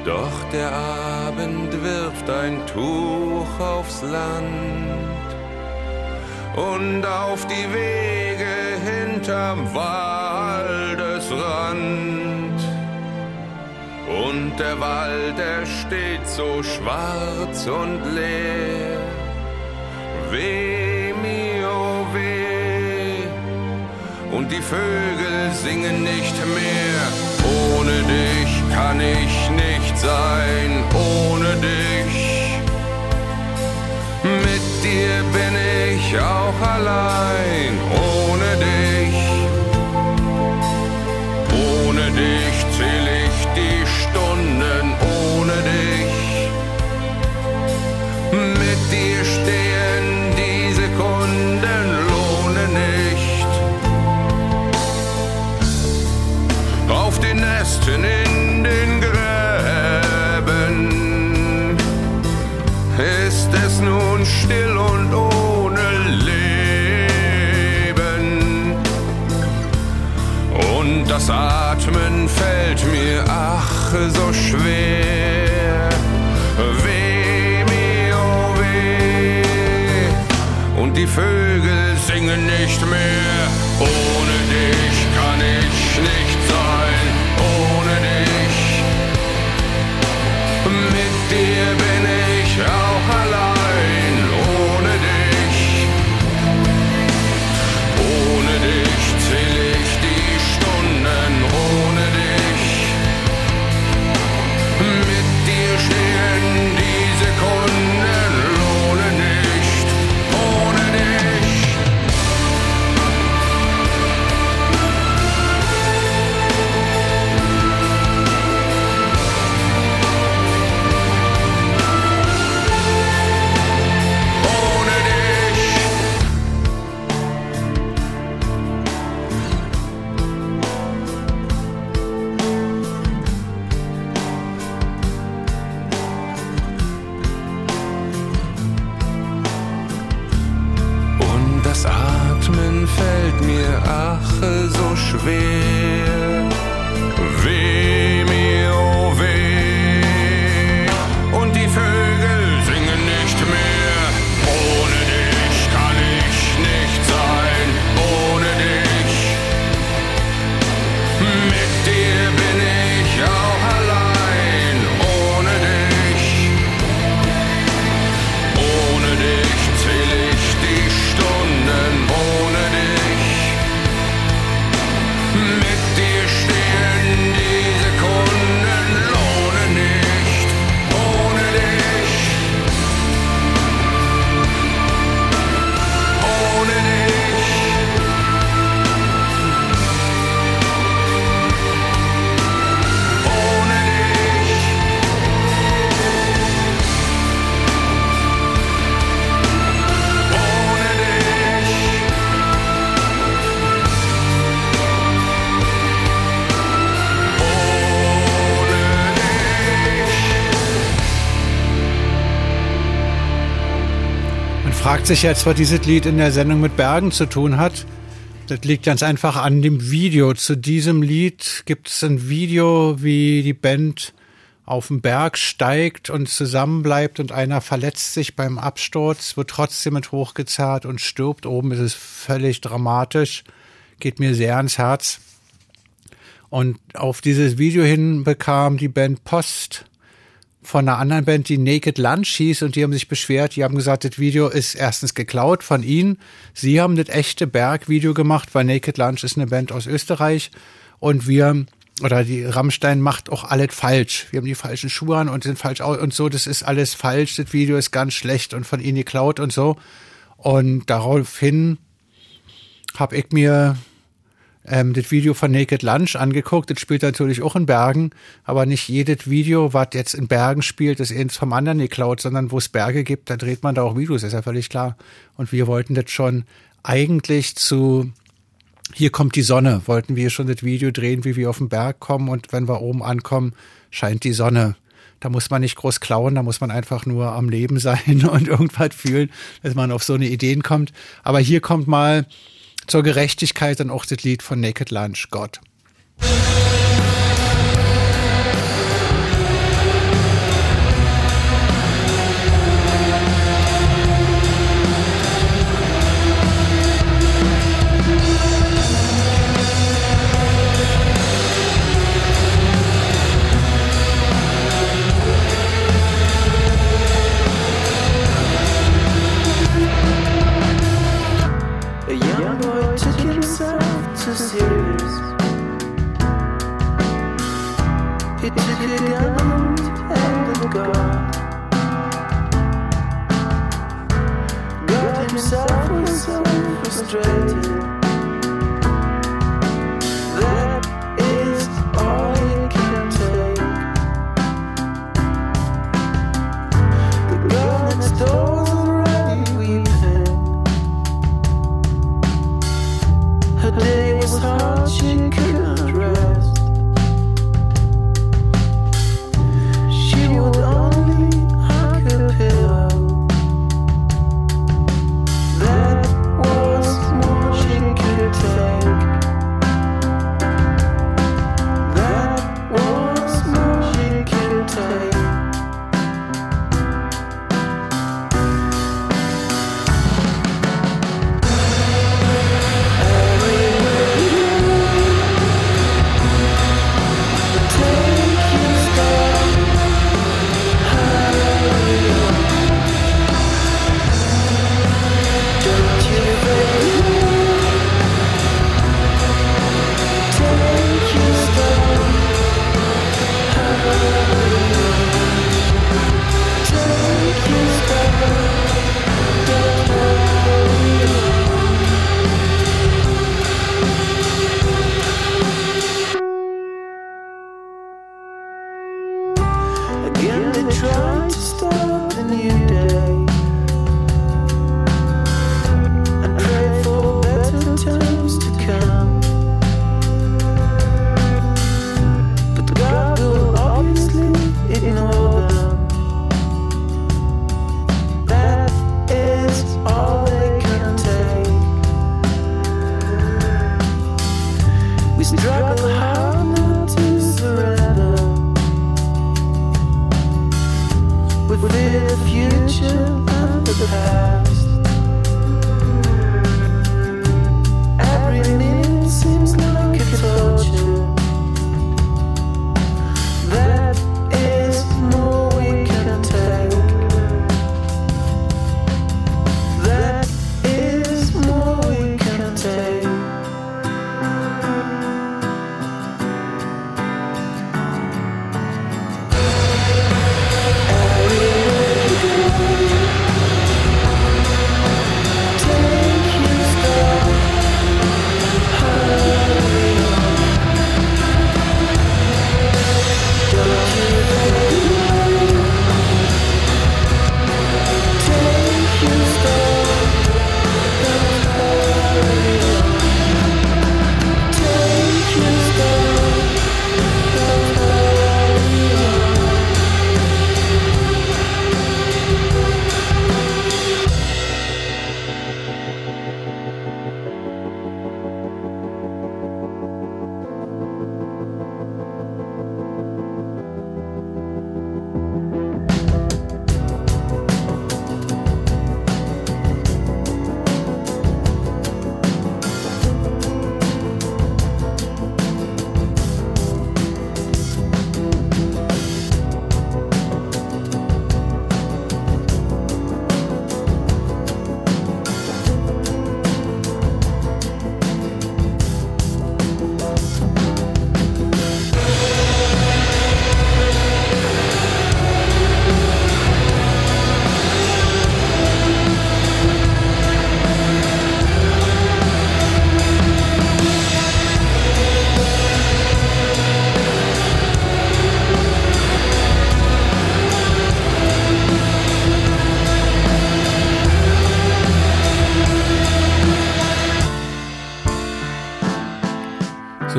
Doch der Abend wirft ein Tuch aufs Land und auf die Wege hinterm Waldesrand. Und der Wald, er steht so schwarz und leer. Weh mir, oh weh. Und die Vögel singen nicht mehr. Ohne dich kann ich nicht sein. Ohne dich. Mit dir bin ich auch allein. Ohne ach so schwer. Weh mir, oh weh. Und die Vögel singen nicht mehr. Sich jetzt, was dieses Lied in der Sendung mit Bergen zu tun hat. Das liegt ganz einfach an dem Video. Zu diesem Lied gibt es ein Video, wie die Band auf den Berg steigt und zusammenbleibt und einer verletzt sich beim Absturz, wird trotzdem mit hochgezerrt und stirbt. Oben ist es völlig dramatisch. Geht mir sehr ans Herz. Und auf dieses Video hin bekam die Band Post von einer anderen Band, die Naked Lunch hieß, und die haben sich beschwert. Die haben gesagt, das Video ist erstens geklaut von ihnen. Sie haben das echte Bergvideo gemacht, weil Naked Lunch ist eine Band aus Österreich. Und wir, oder die Rammstein macht auch alles falsch. Wir haben die falschen Schuhe an und sind falsch aus und so. Das ist alles falsch. Das Video ist ganz schlecht und von ihnen geklaut und so. Und daraufhin habe ich mir ähm, das Video von Naked Lunch angeguckt. Das spielt natürlich auch in Bergen, aber nicht jedes Video, was jetzt in Bergen spielt, ist eins vom anderen geklaut, sondern wo es Berge gibt, da dreht man da auch Videos, ist ja völlig klar. Und wir wollten das schon eigentlich zu Hier kommt die Sonne, wollten wir schon das Video drehen, wie wir auf den Berg kommen und wenn wir oben ankommen, scheint die Sonne. Da muss man nicht groß klauen, da muss man einfach nur am Leben [laughs] sein und irgendwas fühlen, dass man auf so eine Ideen kommt. Aber hier kommt mal zur Gerechtigkeit dann auch das Lied von Naked Lunch, Gott. hundred.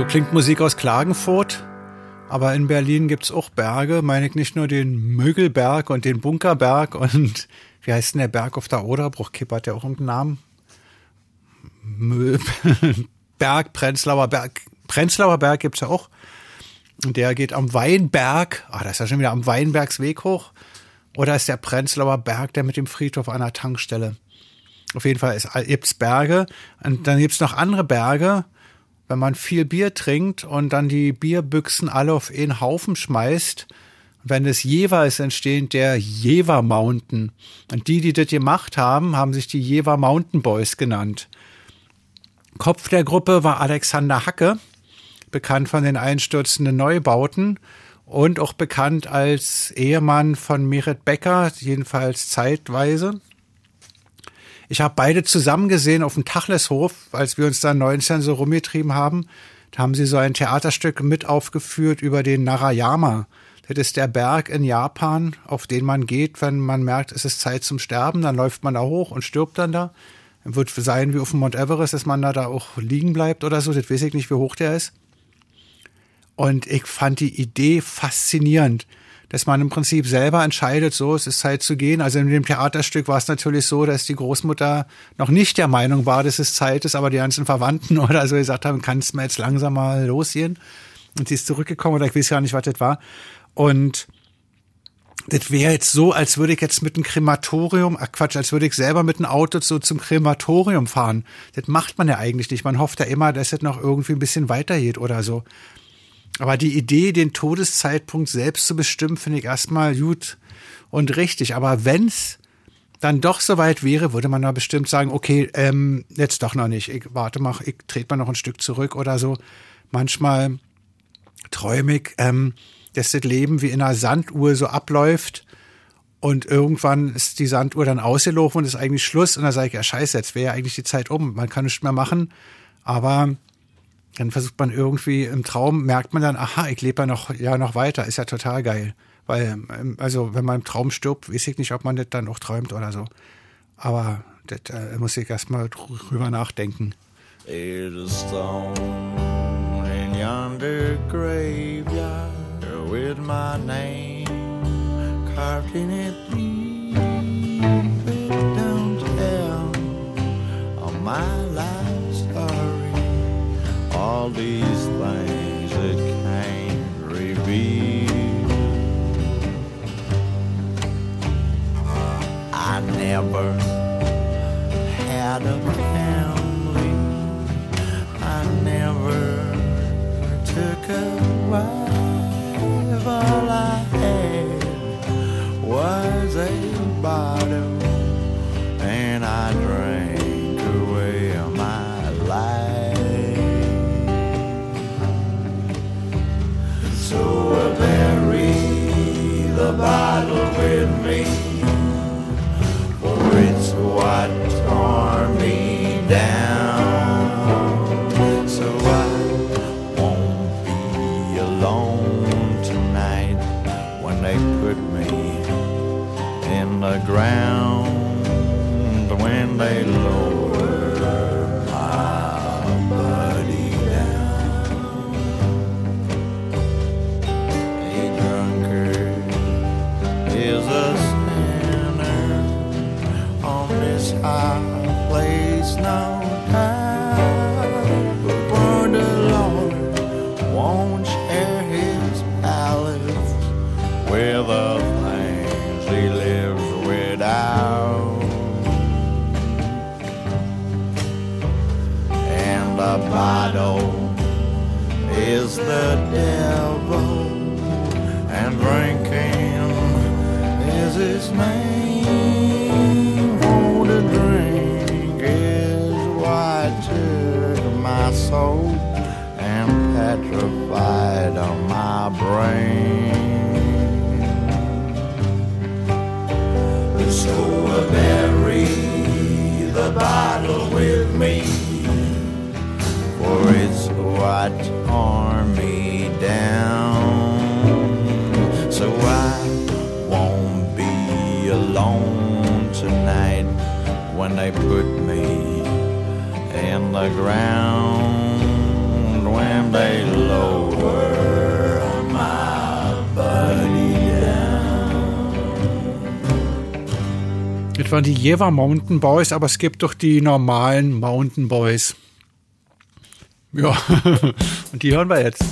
Klingt Musik aus Klagenfurt. Aber in Berlin gibt's auch Berge, meine ich nicht nur den Mögelberg und den Bunkerberg und [laughs] wie heißt denn der Berg auf der Oderbruchkippe? Hat der auch irgendeinen Namen? Mö [laughs] Berg, Prenzlauer Berg. Prenzlauer Berg gibt's ja auch. Und der geht am Weinberg, ah, das ist ja schon wieder am Weinbergsweg hoch. Oder ist der Prenzlauer Berg, der mit dem Friedhof an der Tankstelle? Auf jeden Fall ist, gibt's Berge. Und dann gibt's noch andere Berge, wenn man viel Bier trinkt und dann die Bierbüchsen alle auf einen Haufen schmeißt, wenn es Jever ist, entsteht der Jever Mountain. Und die, die das gemacht haben, haben sich die Jever Mountain Boys genannt. Kopf der Gruppe war Alexander Hacke, bekannt von den einstürzenden Neubauten und auch bekannt als Ehemann von Merit Becker, jedenfalls zeitweise. Ich habe beide zusammen gesehen auf dem Tachleshof, als wir uns da 19 so rumgetrieben haben. Da haben sie so ein Theaterstück mit aufgeführt über den Narayama. Das ist der Berg in Japan, auf den man geht, wenn man merkt, es ist Zeit zum Sterben. Dann läuft man da hoch und stirbt dann da. Wird sein wie auf dem Mount Everest, dass man da, da auch liegen bleibt oder so. Das weiß ich nicht, wie hoch der ist. Und ich fand die Idee faszinierend dass man im Prinzip selber entscheidet, so, es ist Zeit zu gehen. Also in dem Theaterstück war es natürlich so, dass die Großmutter noch nicht der Meinung war, dass es Zeit ist, aber die ganzen Verwandten [laughs] oder so gesagt haben, kann es mir jetzt langsam mal losgehen. Und sie ist zurückgekommen oder ich weiß ja nicht, was das war. Und das wäre jetzt so, als würde ich jetzt mit einem Krematorium, ach Quatsch, als würde ich selber mit einem Auto so zum Krematorium fahren. Das macht man ja eigentlich nicht. Man hofft ja immer, dass es noch irgendwie ein bisschen weitergeht oder so. Aber die Idee, den Todeszeitpunkt selbst zu bestimmen, finde ich erstmal gut und richtig. Aber wenn's dann doch soweit wäre, würde man da bestimmt sagen, okay, ähm, jetzt doch noch nicht. Ich warte mal, ich trete mal noch ein Stück zurück oder so. Manchmal träume ich, ähm, dass das Leben wie in einer Sanduhr so abläuft und irgendwann ist die Sanduhr dann ausgelaufen und ist eigentlich Schluss und dann sage ich, ja scheiße, jetzt wäre ja eigentlich die Zeit um. Man kann nichts mehr machen, aber dann versucht man irgendwie im Traum, merkt man dann, aha, ich lebe ja noch, ja noch weiter, ist ja total geil. Weil, ähm, also wenn man im Traum stirbt, weiß ich nicht, ob man das dann auch träumt oder so. Aber das äh, muss ich erstmal drüber nachdenken. There's a stone in yonder graveyard with my name carved in it. It tell of my life. All these things it can't reveal. I never had a family. I never took a wife. All I had was a bottle, and I drank bottle with me, for it's what tore me down. So I won't be alone tonight when they put me in the ground. When they Lord won't share his palace with the things he lives without. And the bottle is the devil, and drinking is his name. Soul and petrified on my brain. So I bury the bottle with me, for it's what tore me down. So I won't be alone tonight when they put me in the ground. Waren die Jever Mountain Boys, aber es gibt doch die normalen Mountain Boys. Ja, [laughs] und die hören wir jetzt.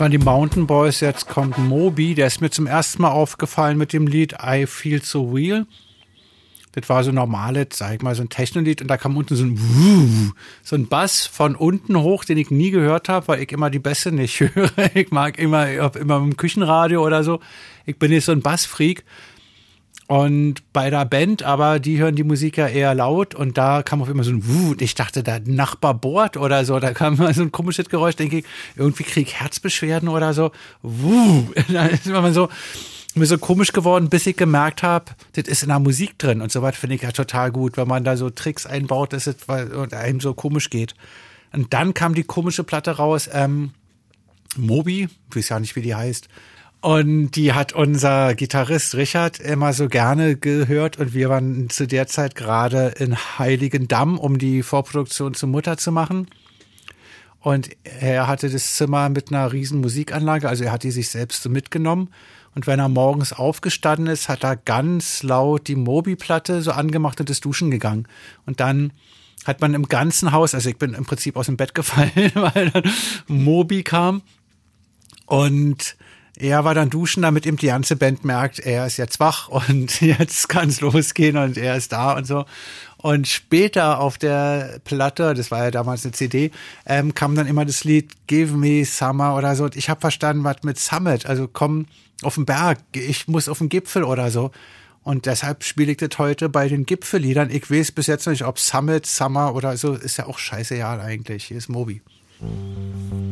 Waren die Mountain Boys. Jetzt kommt Moby. Der ist mir zum ersten Mal aufgefallen mit dem Lied I Feel So Real. Das war so normales, sag ich mal, so ein Technolied und da kam unten so ein so ein Bass von unten hoch, den ich nie gehört habe, weil ich immer die Bässe nicht [laughs] höre. Ich mag immer, immer im Küchenradio oder so. Ich bin nicht so ein Bassfreak. Und bei der Band, aber die hören die Musik ja eher laut und da kam auf immer so ein Wuh. Ich dachte, da Nachbar bohrt oder so. Da kam mal so ein komisches Geräusch, denke ich, irgendwie krieg Herzbeschwerden oder so. Wuh. [laughs] Da ist immer so, mir so komisch geworden, bis ich gemerkt habe, das ist in der Musik drin und so was finde ich ja total gut, wenn man da so Tricks einbaut, dass es einem so komisch geht. Und dann kam die komische Platte raus, ähm, Moby, ich weiß ja nicht, wie die heißt. Und die hat unser Gitarrist Richard immer so gerne gehört und wir waren zu der Zeit gerade in Heiligendamm, um die Vorproduktion zur Mutter zu machen. Und er hatte das Zimmer mit einer riesen Musikanlage, also er hat die sich selbst so mitgenommen. Und wenn er morgens aufgestanden ist, hat er ganz laut die Mobi-Platte so angemacht und ist duschen gegangen. Und dann hat man im ganzen Haus, also ich bin im Prinzip aus dem Bett gefallen, [laughs] weil dann Mobi kam. Und er war dann duschen, damit ihm die ganze Band merkt, er ist jetzt wach und [laughs] jetzt kann es losgehen und er ist da und so. Und später auf der Platte, das war ja damals eine CD, ähm, kam dann immer das Lied Give Me Summer oder so. Und ich habe verstanden, was mit Summit, also komm auf den Berg, ich muss auf den Gipfel oder so. Und deshalb spiele ich das heute bei den Gipfelliedern. Ich weiß bis jetzt noch nicht, ob Summit, Summer oder so, ist ja auch scheißegal eigentlich. Hier ist Moby. Give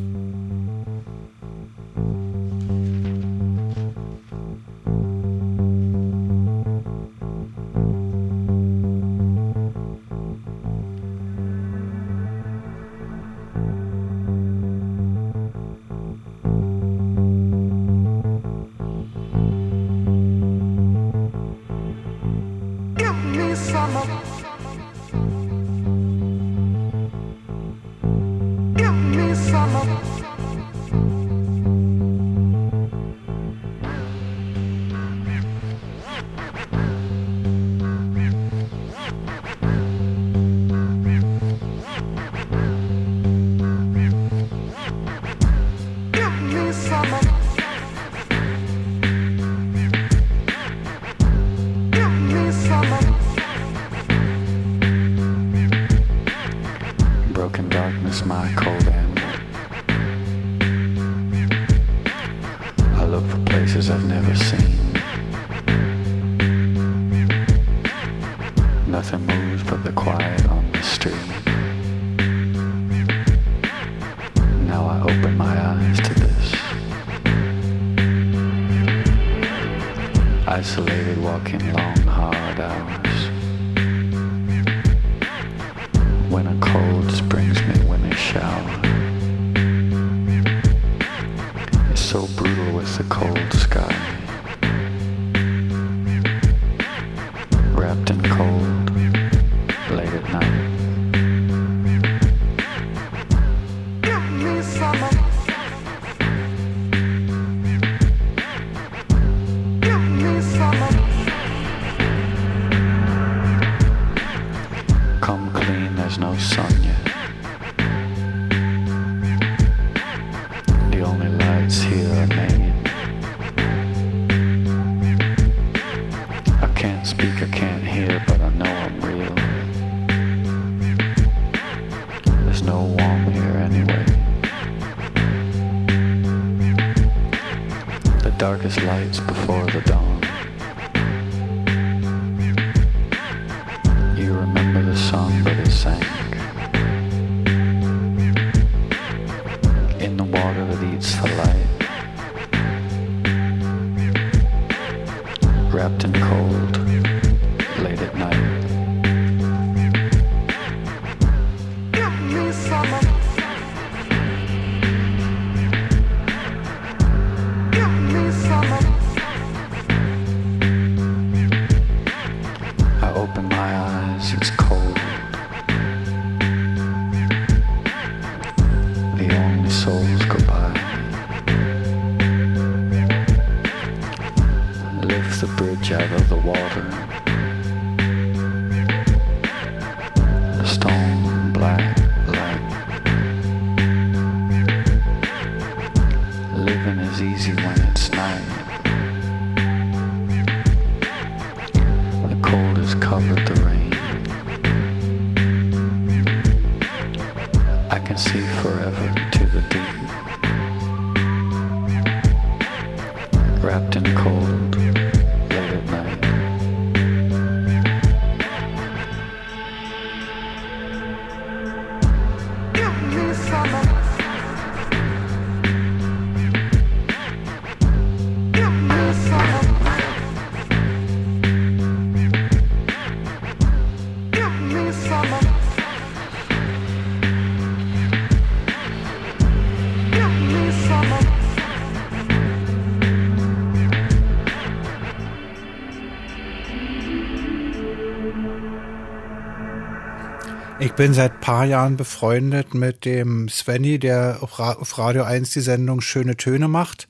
bin seit paar Jahren befreundet mit dem Svenny, der auf Ra- auf Radio 1 die Sendung Schöne Töne macht.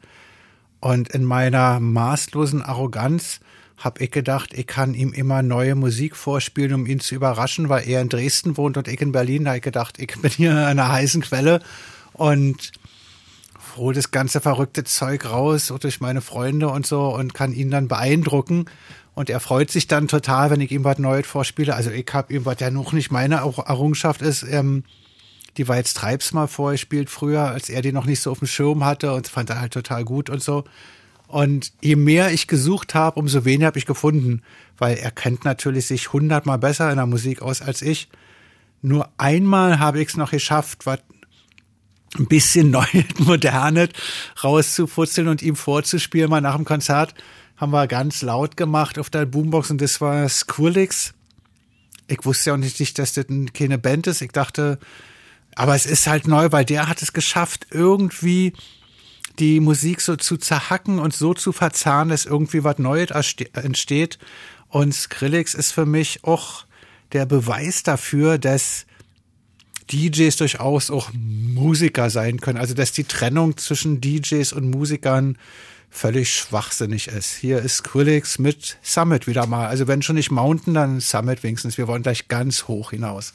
Und in meiner maßlosen Arroganz habe ich gedacht, ich kann ihm immer neue Musik vorspielen, um ihn zu überraschen, weil er in Dresden wohnt und ich in Berlin. Da habe ich gedacht, ich bin hier an einer heißen Quelle. Und hole das ganze verrückte Zeug raus durch meine Freunde und so und kann ihn dann beeindrucken. Und er freut sich dann total, wenn ich ihm was Neues vorspiele. Also ich habe ihm, was ja noch nicht meine Errungenschaft ist, ähm, die war jetzt Treibs mal vorgespielt früher, als er die noch nicht so auf dem Schirm hatte und fand er halt total gut und so. Und je mehr ich gesucht habe, umso weniger habe ich gefunden, weil er kennt natürlich sich hundertmal besser in der Musik aus als ich. Nur einmal habe ich es noch geschafft, was ein bisschen [laughs] Neues, Modernes rauszufutzeln und ihm vorzuspielen, mal nach dem Konzert. Haben wir ganz laut gemacht auf der Boombox und das war Skrillex. Ich wusste ja auch nicht, dass das keine Band ist. Ich dachte, aber es ist halt neu, weil der hat es geschafft, irgendwie die Musik so zu zerhacken und so zu verzahnen, dass irgendwie was Neues entsteht. Und Skrillex ist für mich auch der Beweis dafür, dass DJs durchaus auch Musiker sein können. Also dass die Trennung zwischen DJs und Musikern völlig schwachsinnig ist. Hier ist Skrillex mit Summit wieder mal. Also wenn schon nicht Mountain, dann Summit wenigstens. Wir wollen gleich ganz hoch hinaus.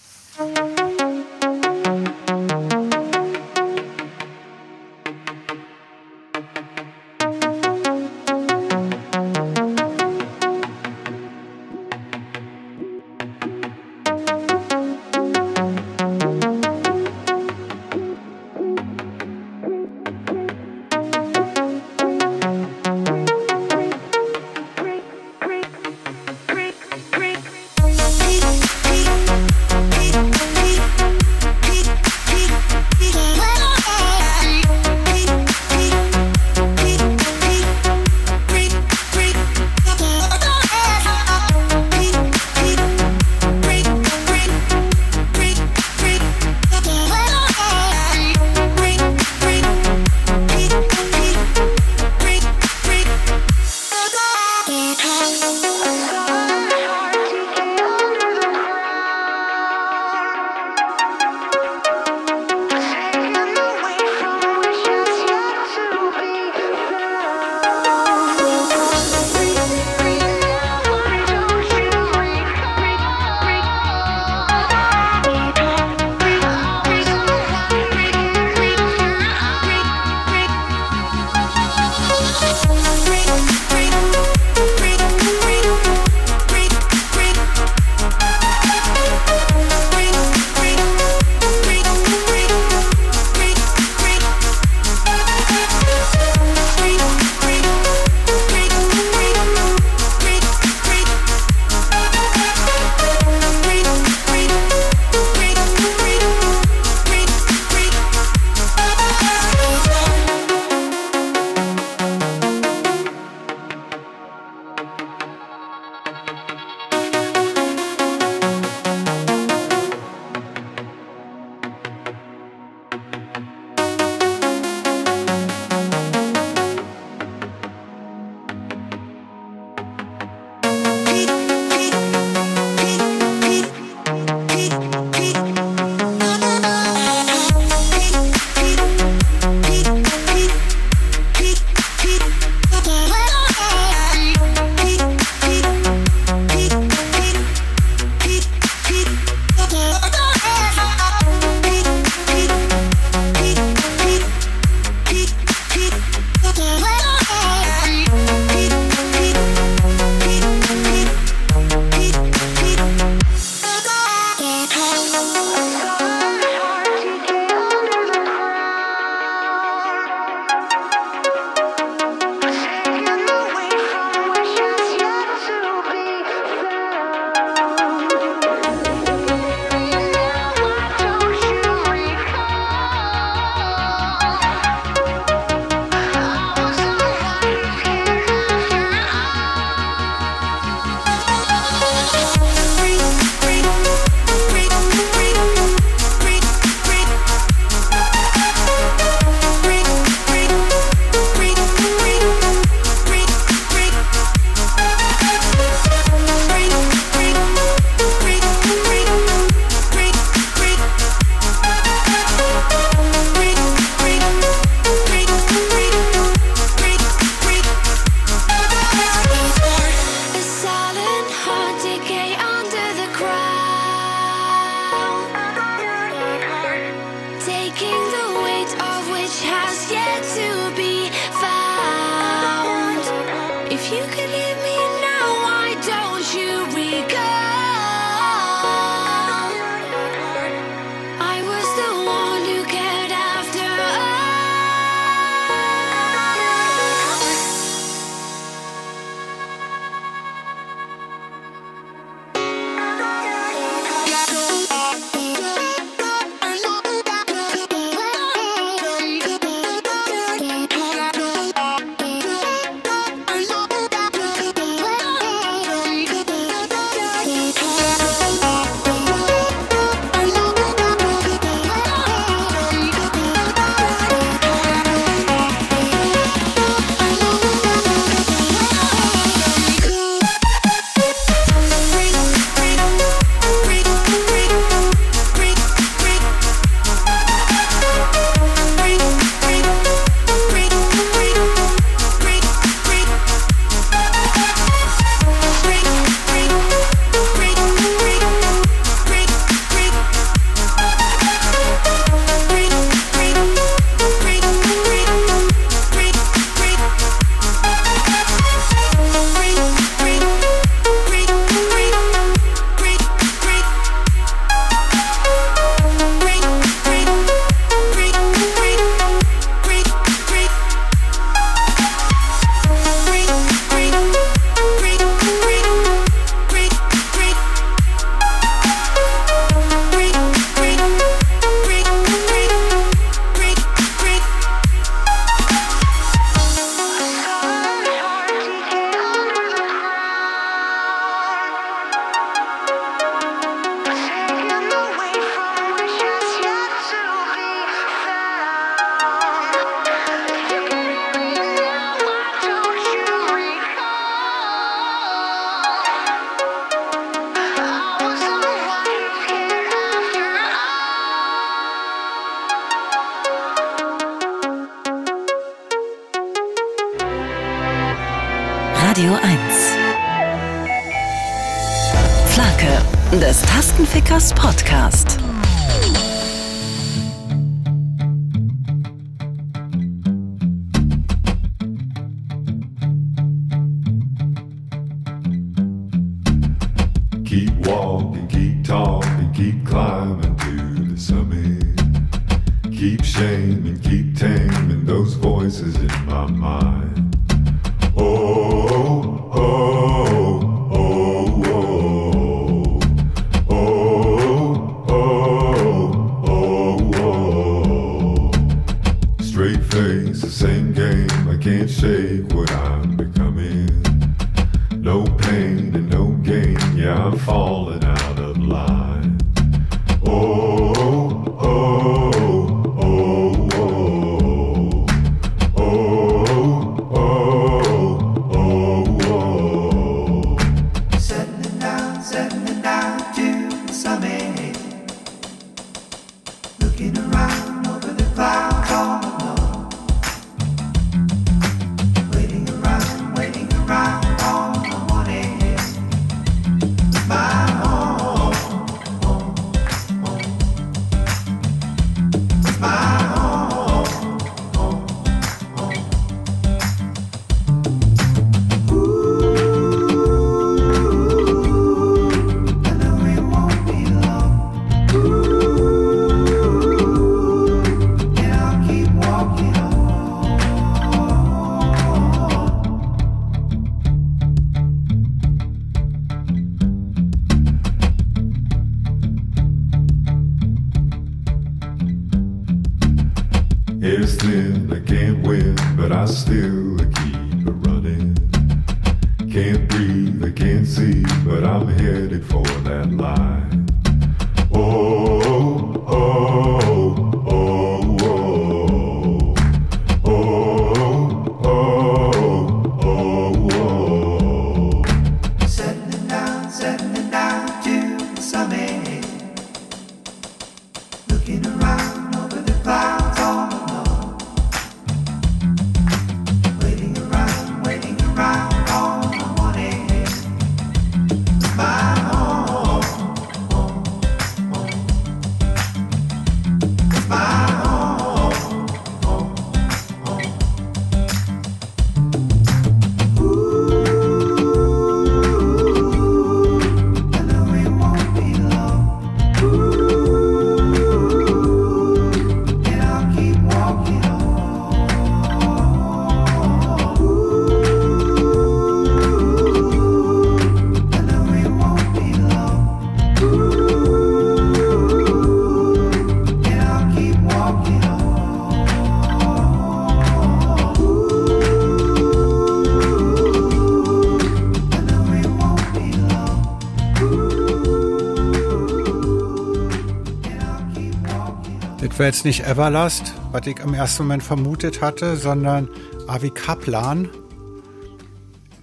War jetzt nicht Everlast, was ich im ersten Moment vermutet hatte, sondern Avi Kaplan.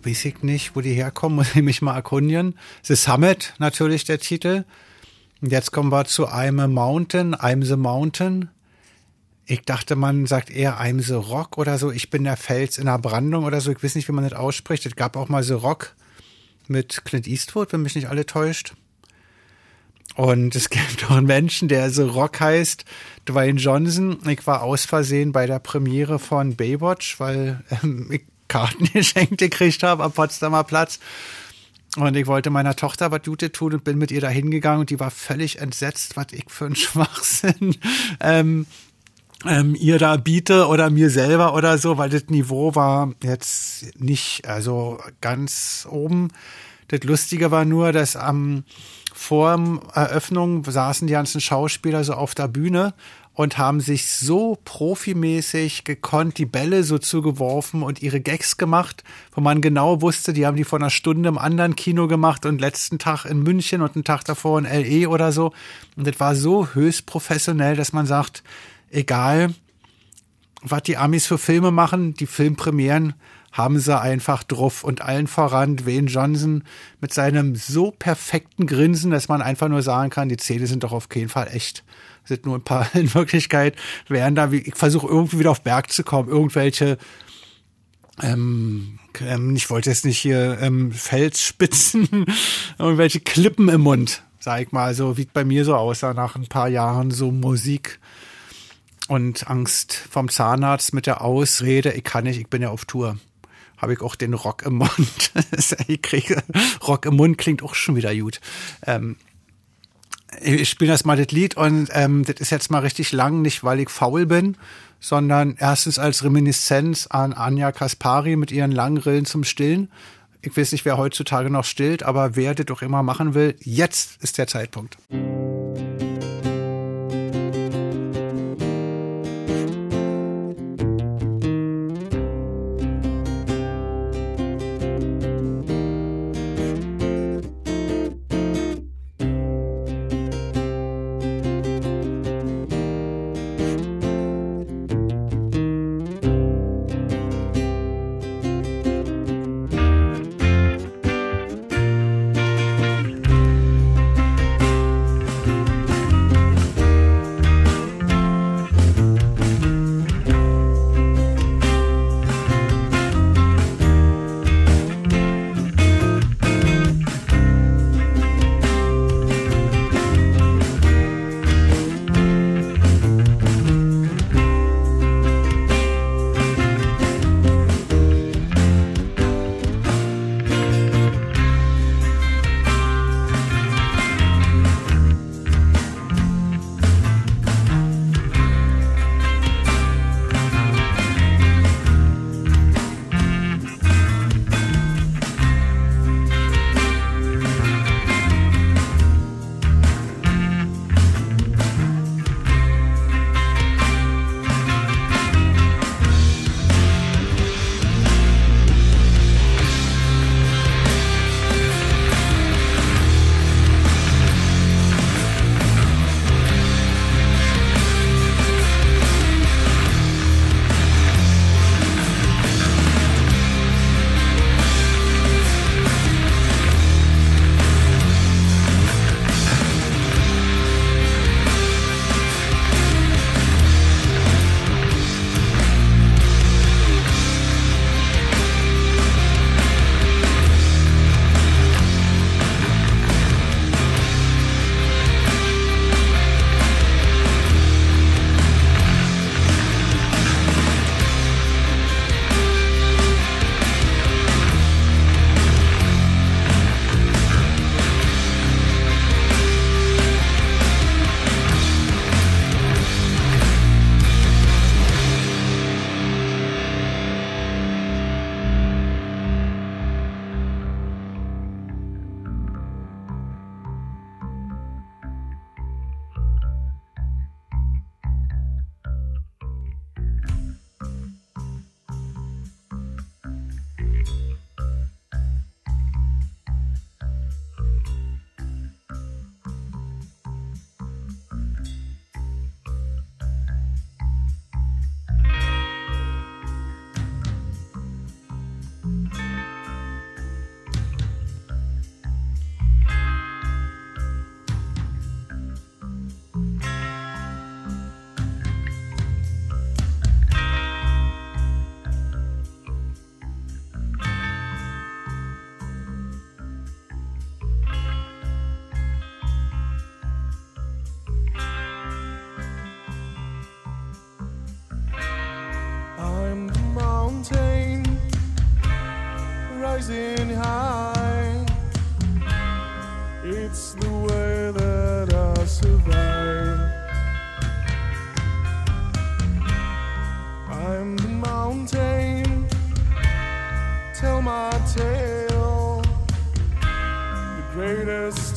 Weiß ich nicht, wo die herkommen, [laughs] muss ich mich mal erkundigen. The Summit, natürlich der Titel. Und jetzt kommen wir zu I'm a Mountain, I'm the Mountain. Ich dachte, man sagt eher I'm the Rock oder so. Ich bin der Fels in der Brandung oder so. Ich weiß nicht, wie man das ausspricht. Es gab auch mal The Rock mit Clint Eastwood, wenn mich nicht alle täuscht. Und es gibt auch einen Menschen, der so Rock heißt, Dwayne Johnson. Ich war aus Versehen bei der Premiere von Baywatch, weil ähm, ich Karten [laughs] geschenkt gekriegt habe am Potsdamer Platz. Und ich wollte meiner Tochter was Gutes tun und bin mit ihr da hingegangen und die war völlig entsetzt, was ich für ein [laughs] Schwachsinn ähm, ähm, ihr da biete oder mir selber oder so, weil das Niveau war jetzt nicht also ganz oben. Das Lustige war nur, dass am vor Eröffnung saßen die ganzen Schauspieler so auf der Bühne und haben sich so profimäßig gekonnt die Bälle so zugeworfen und ihre Gags gemacht, wo man genau wusste, die haben die vor einer Stunde im anderen Kino gemacht und letzten Tag in München und einen Tag davor in LE oder so. Und das war so höchst professionell, dass man sagt, egal, was die Amis für Filme machen, die Filmpremieren haben sie einfach drauf und allen voran Dwayne Johnson mit seinem so perfekten Grinsen, dass man einfach nur sagen kann, die Zähne sind doch auf jeden Fall echt. Sind nur ein paar [laughs] in Wirklichkeit wären da, wie, ich versuche irgendwie wieder auf Berg zu kommen, irgendwelche ähm, ähm, ich wollte jetzt nicht hier ähm, Felsspitzen, [laughs] irgendwelche Klippen im Mund, sag ich mal, so wie bei mir so aussah nach ein paar Jahren so Musik und Angst vom Zahnarzt mit der Ausrede, ich kann nicht, ich bin ja auf Tour. Habe ich auch den Rock im Mund. [laughs] ich kriege, Rock im Mund klingt auch schon wieder gut. Ähm, ich spiele das mal das Lied und ähm, das ist jetzt mal richtig lang, nicht weil ich faul bin, sondern erstens als Reminiszenz an Anja Kaspari mit ihren langen Rillen zum Stillen. Ich weiß nicht, wer heutzutage noch stillt, aber wer das doch immer machen will, jetzt ist der Zeitpunkt. I'm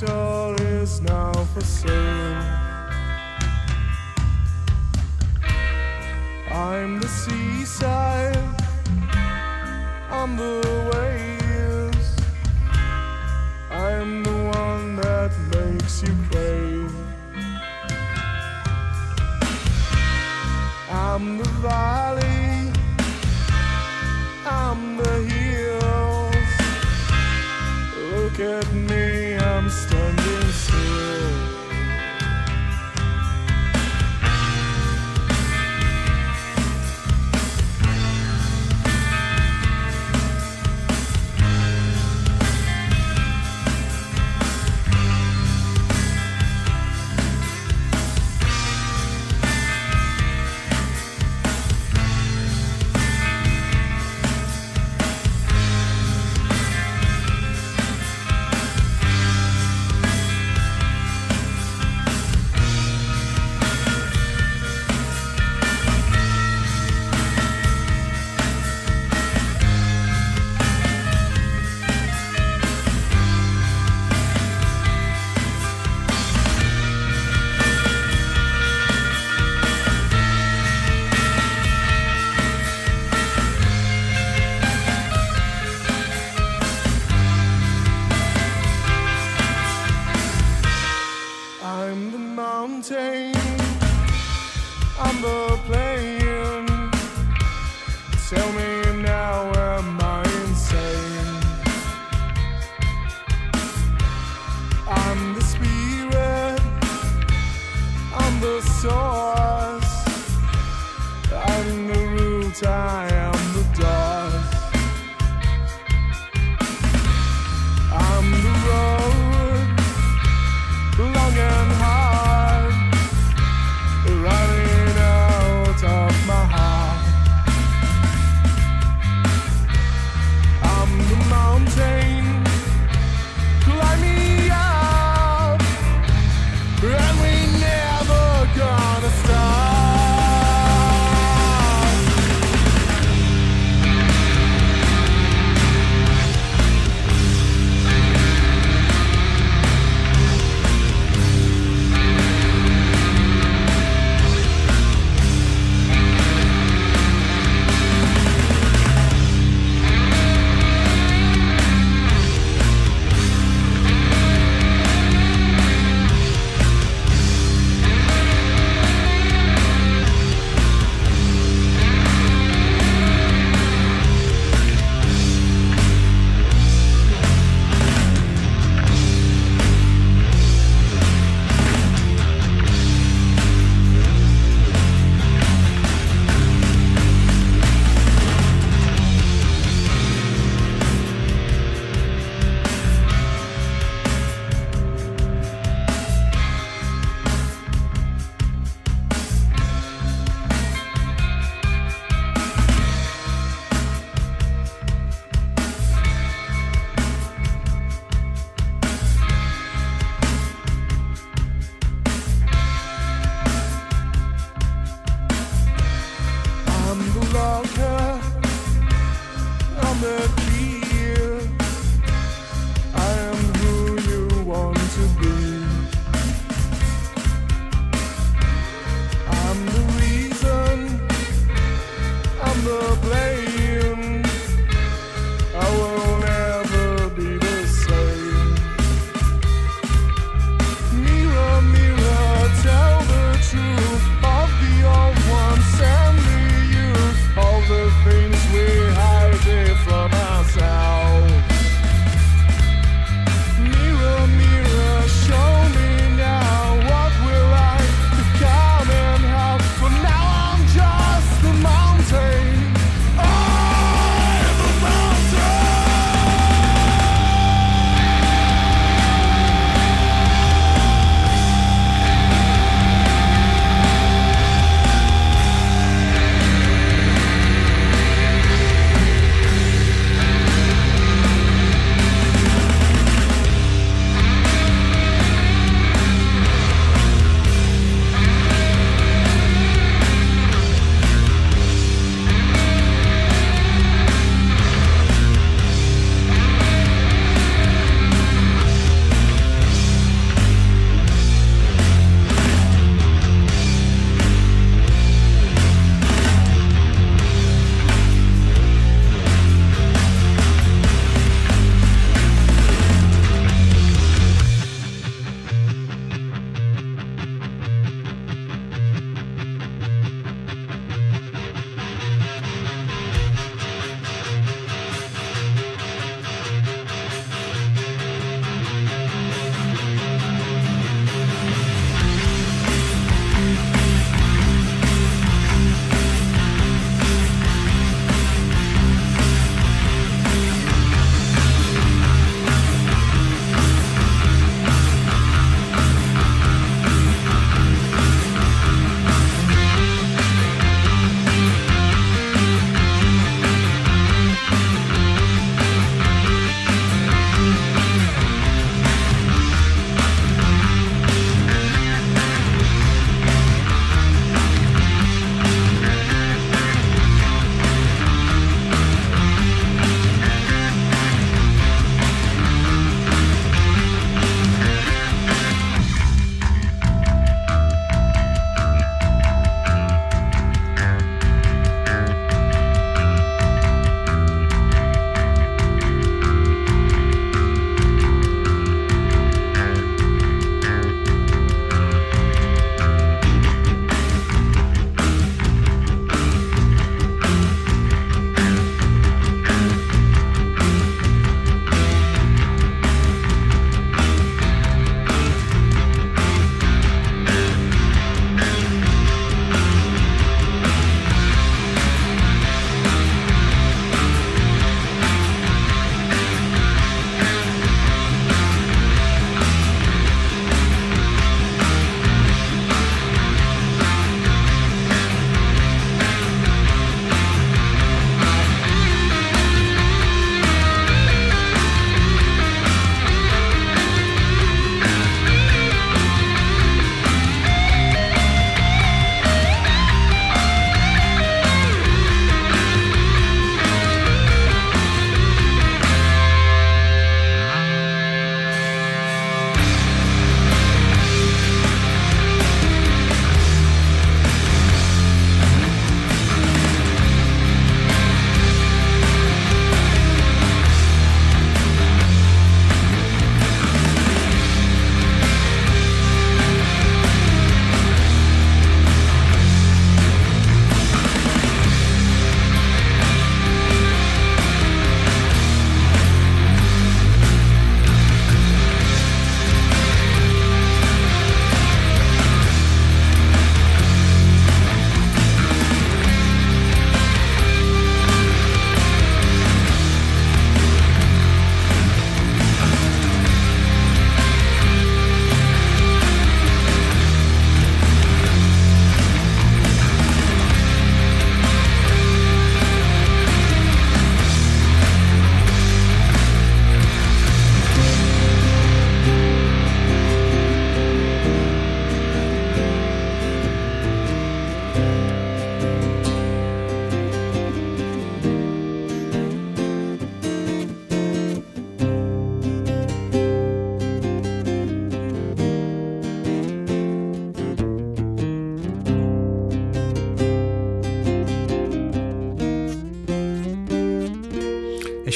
star is now for sale.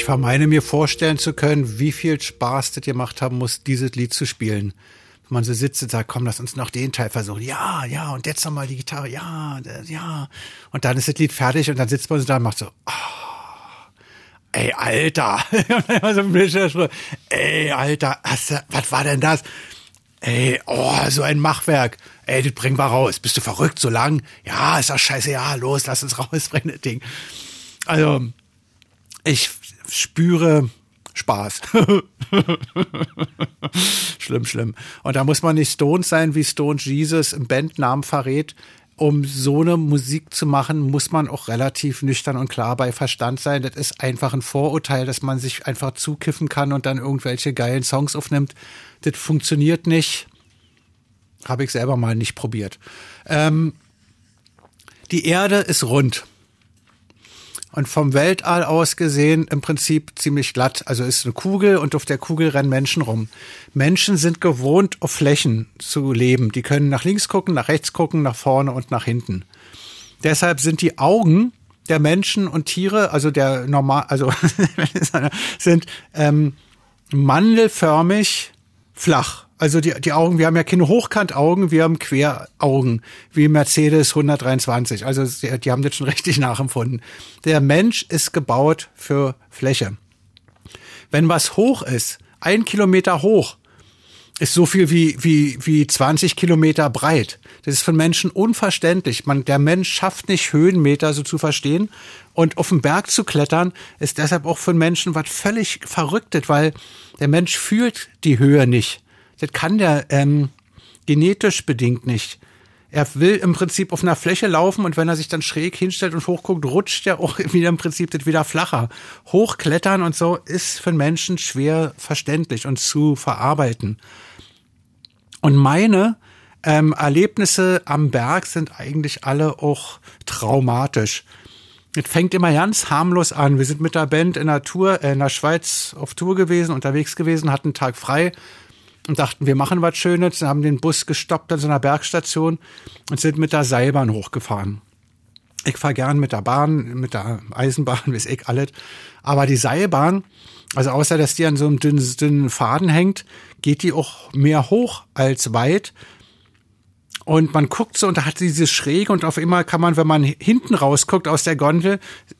Vermeine mir vorstellen zu können, wie viel Spaß das gemacht haben muss, dieses Lied zu spielen. Wenn man so sitzt und sagt, komm, lass uns noch den Teil versuchen. Ja, ja, und jetzt nochmal die Gitarre. Ja, ja. Und dann ist das Lied fertig und dann sitzt man so da und macht so, ah, ey, Alter. [laughs] Ey, Alter, was war denn das? Ey, oh, so ein Machwerk. Ey, das bringen wir raus. Bist du verrückt so lang? Ja, ist doch scheiße. Ja, los, lass uns [laughs] rausbringen, das Ding. Also, ich spüre Spaß. [laughs] schlimm, schlimm. Und da muss man nicht Stones sein, wie Stone Jesus im Bandnamen verrät. Um so eine Musik zu machen, muss man auch relativ nüchtern und klar bei Verstand sein. Das ist einfach ein Vorurteil, dass man sich einfach zukiffen kann und dann irgendwelche geilen Songs aufnimmt. Das funktioniert nicht. Habe ich selber mal nicht probiert. Ähm, die Erde ist rund. Und vom Weltall aus gesehen im Prinzip ziemlich glatt. Also ist eine Kugel und auf der Kugel rennen Menschen rum. Menschen sind gewohnt, auf Flächen zu leben. Die können nach links gucken, nach rechts gucken, nach vorne und nach hinten. Deshalb sind die Augen der Menschen und Tiere, also der normal, also [laughs] sind ähm, mandelförmig flach. Also die, die Augen, wir haben ja keine Hochkantaugen, wir haben Queraugen, wie Mercedes 123. Also die, haben das schon [laughs] richtig nachempfunden. Der Mensch ist gebaut für Fläche. Wenn was hoch ist, ein Kilometer hoch, ist so viel wie, wie, wie 20 Kilometer breit. Das ist einen Menschen unverständlich. Man, der Mensch schafft nicht Höhenmeter so zu verstehen. Und auf den Berg zu klettern, ist deshalb auch einen Menschen was völlig Verrücktes, weil der Mensch fühlt die Höhe nicht. Das kann der ähm, genetisch bedingt nicht. Er will im Prinzip auf einer Fläche laufen und wenn er sich dann schräg hinstellt und hochguckt, rutscht er auch [laughs] wieder im Prinzip das wieder flacher. Hochklettern und so ist für einen Menschen schwer verständlich und zu verarbeiten. Und meine ähm, Erlebnisse am Berg sind eigentlich alle auch traumatisch. Es fängt immer ganz harmlos an. Wir sind mit der Band in der Tour, äh, in der Schweiz auf Tour gewesen, unterwegs gewesen, hatten einen Tag frei und dachten, wir machen was Schönes, haben den Bus gestoppt an so einer Bergstation und sind mit der Seilbahn hochgefahren. Ich fahre gern mit der Bahn, mit der Eisenbahn, [laughs] weiß ich alles. Aber die Seilbahn, also außer dass die an so einem dünnen, dünnen Faden hängt, geht die auch mehr hoch als weit. Und man guckt so und da hat sie diese Schräge und auf immer kann man, wenn man hinten rausguckt aus der Gondel,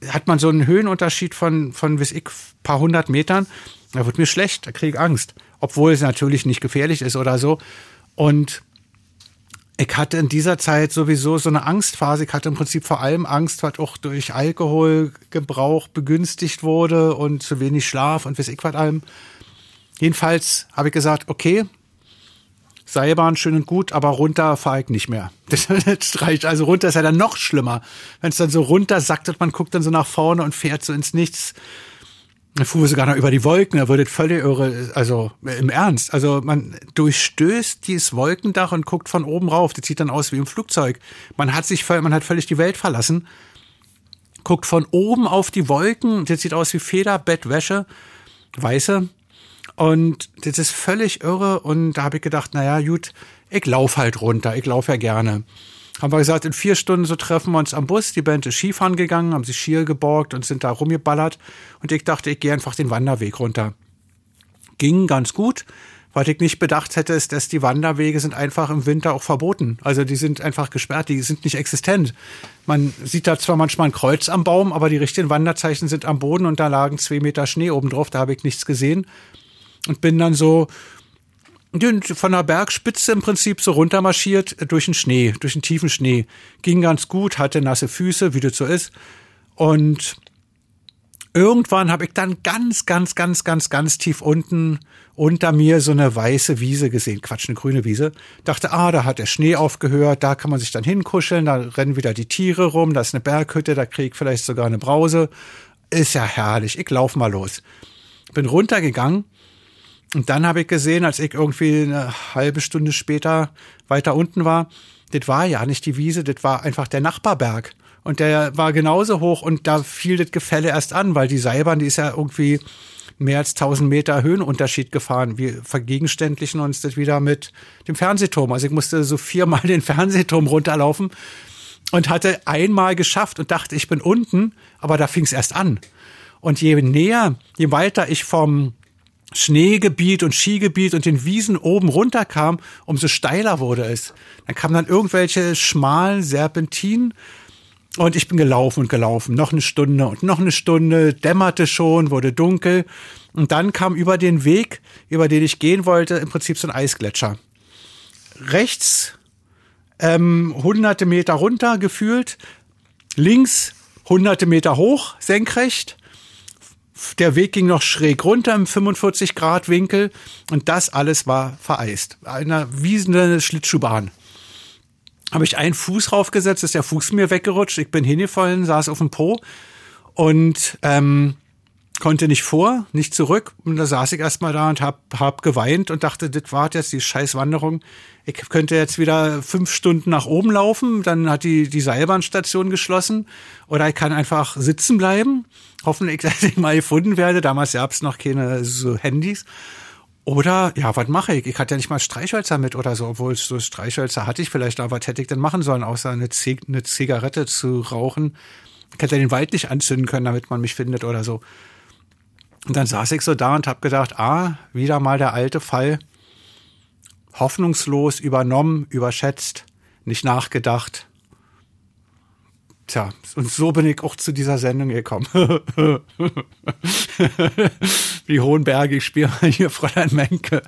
hat man so einen Höhenunterschied von, von weiß ich, paar hundert Metern. Da wird mir schlecht, da kriege ich Angst. Obwohl es natürlich nicht gefährlich ist oder so. Und ich hatte in dieser Zeit sowieso so eine Angstphase. Ich hatte im Prinzip vor allem Angst, was auch durch Alkoholgebrauch begünstigt wurde und zu wenig Schlaf und weiß ich was allem. Jedenfalls habe ich gesagt, okay, Seilbahn schön und gut, aber runter fahre ich nicht mehr. [laughs] Das, das reicht. Also runter ist ja dann noch schlimmer. Wenn es dann so runter sackt und man guckt dann so nach vorne und fährt so ins Nichts. Fuhren wir sogar noch über die Wolken, da wird völlig irre, also im Ernst. Also man durchstößt dieses Wolkendach und guckt von oben rauf. Das sieht dann aus wie im Flugzeug. Man hat sich, man hat völlig die Welt verlassen. Guckt von oben auf die Wolken, das sieht aus wie Federbettwäsche, weiße. Und das ist völlig irre. Und da habe ich gedacht, naja, gut, ich lauf halt runter. Ich laufe ja gerne. Haben wir gesagt, in vier Stunden so treffen wir uns am Bus. Die Band ist Skifahren gegangen, haben sich Skier geborgt und sind da rumgeballert. Und ich dachte, ich gehe einfach den Wanderweg runter. Ging ganz gut. Was ich nicht bedacht hätte, ist, dass die Wanderwege sind einfach im Winter auch verboten. Also die sind einfach gesperrt, die sind nicht existent. Man sieht da zwar manchmal ein Kreuz am Baum, aber die richtigen Wanderzeichen sind am Boden und da lagen zwei Meter Schnee oben drauf, da habe ich nichts gesehen. Und bin dann so von der Bergspitze im Prinzip so runtermarschiert durch den Schnee, durch den tiefen Schnee. Ging ganz gut, hatte nasse Füße, wie das so ist. Und irgendwann habe ich dann ganz, ganz, ganz, ganz, ganz tief unten unter mir so eine weiße Wiese gesehen. Quatsch, eine grüne Wiese. Dachte, ah, da hat der Schnee aufgehört, da kann man sich dann hinkuscheln, da rennen wieder die Tiere rum, da ist eine Berghütte, da krieg ich vielleicht sogar eine Brause. Ist ja herrlich, ich lauf mal los. Bin runtergegangen und dann habe ich gesehen, als ich irgendwie eine halbe Stunde später weiter unten war, das war ja nicht die Wiese, das war einfach der Nachbarberg. Und der war genauso hoch und da fiel das Gefälle erst an, weil die Seilbahn, die ist ja irgendwie mehr als 1000 Meter Höhenunterschied gefahren. Wir vergegenständlichen uns das wieder mit dem Fernsehturm. Also ich musste so viermal den Fernsehturm runterlaufen und hatte einmal geschafft und dachte, ich bin unten, aber da fing es erst an. Und je näher, je weiter ich vom Schneegebiet und Skigebiet und den Wiesen oben runterkam, umso steiler wurde es. Dann kamen dann irgendwelche schmalen Serpentinen und ich bin gelaufen und gelaufen. Noch eine Stunde und noch eine Stunde, dämmerte schon, wurde dunkel. Und dann kam über den Weg, über den ich gehen wollte, im Prinzip so ein Eisgletscher. Rechts ähm, hunderte Meter runter gefühlt, links hunderte Meter hoch, senkrecht. Der Weg ging noch schräg runter im 45 Grad Winkel und das alles war vereist. Eine wiesende Schlittschuhbahn. Habe ich einen Fuß raufgesetzt, ist der Fuß mir weggerutscht. Ich bin hingefallen, saß auf dem Po und ähm, konnte nicht vor, nicht zurück. Und da saß ich erstmal da und hab, hab geweint und dachte, das war jetzt die Scheißwanderung. Ich könnte jetzt wieder fünf Stunden nach oben laufen, dann hat die, die Seilbahnstation geschlossen. Oder ich kann einfach sitzen bleiben, hoffentlich, [laughs] dass ich mal gefunden werde. Damals gab es noch keine so Handys. Oder, ja, was mache ich? Ich hatte ja nicht mal Streichhölzer mit oder so, obwohl so Streichhölzer hatte ich vielleicht, aber was hätte ich denn machen sollen, außer eine, Zig eine Zigarette zu rauchen? Ich hätte den Wald nicht anzünden können, damit man mich findet oder so. Und dann saß ich so da und habe gedacht, ah, wieder mal der alte Fall. Hoffnungslos übernommen, überschätzt, nicht nachgedacht. Tja, und so bin ich auch zu dieser Sendung gekommen. [laughs] Die hohen Berge, ich spiele hier Fräulein Menke.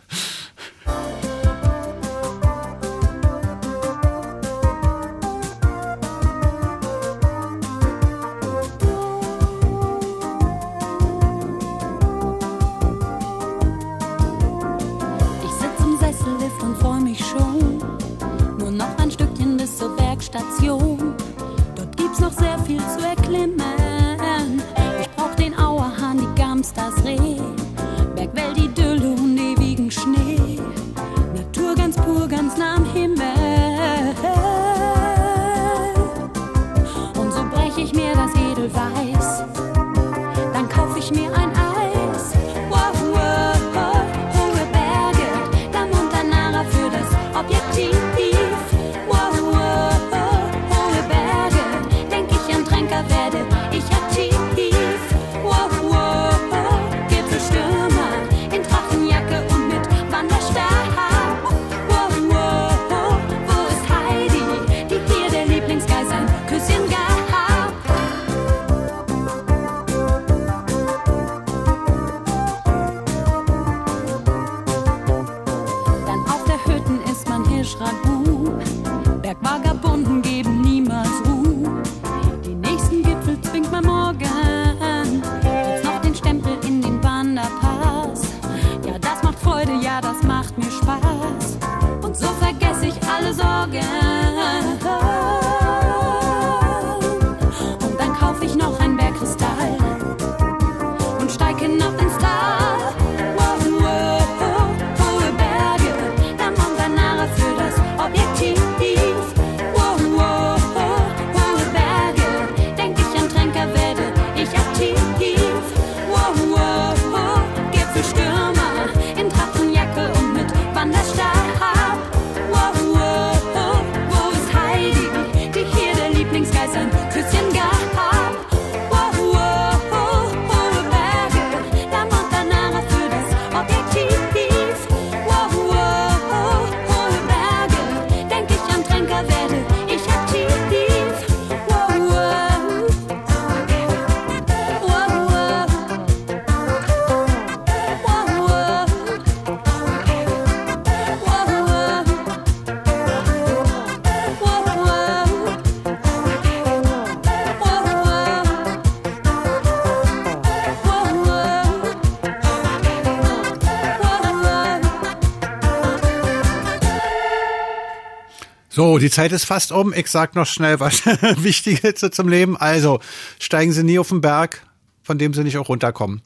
So, die Zeit ist fast um. Ich sag noch schnell was [laughs] Wichtiges zum Leben. Also, steigen Sie nie auf den Berg, von dem Sie nicht auch runterkommen.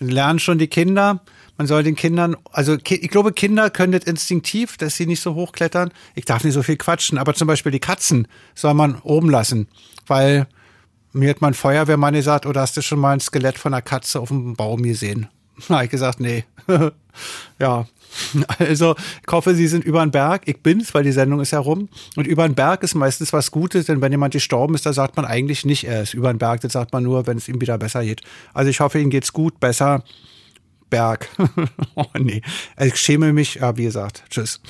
Lernen schon die Kinder. Man soll den Kindern, also ich glaube, Kinder können das instinktiv, dass sie nicht so hochklettern. Ich darf nicht so viel quatschen, aber zum Beispiel die Katzen soll man oben lassen, weil mir hat mein Feuerwehrmann gesagt, oder hast du schon mal ein Skelett von einer Katze auf dem Baum gesehen? [laughs] Na, ich gesagt, nee. [laughs] ja, [laughs] Also, ich hoffe, Sie sind über den Berg. Ich bin's, weil die Sendung ist ja rum. Und über den Berg ist meistens was Gutes, denn wenn jemand gestorben ist, da sagt man eigentlich nicht, er ist über den Berg. Das sagt man nur, wenn es ihm wieder besser geht. Also, ich hoffe, Ihnen geht's gut, besser. Berg. [laughs] oh, nee. Ich schäme mich. Ja, wie gesagt. Tschüss.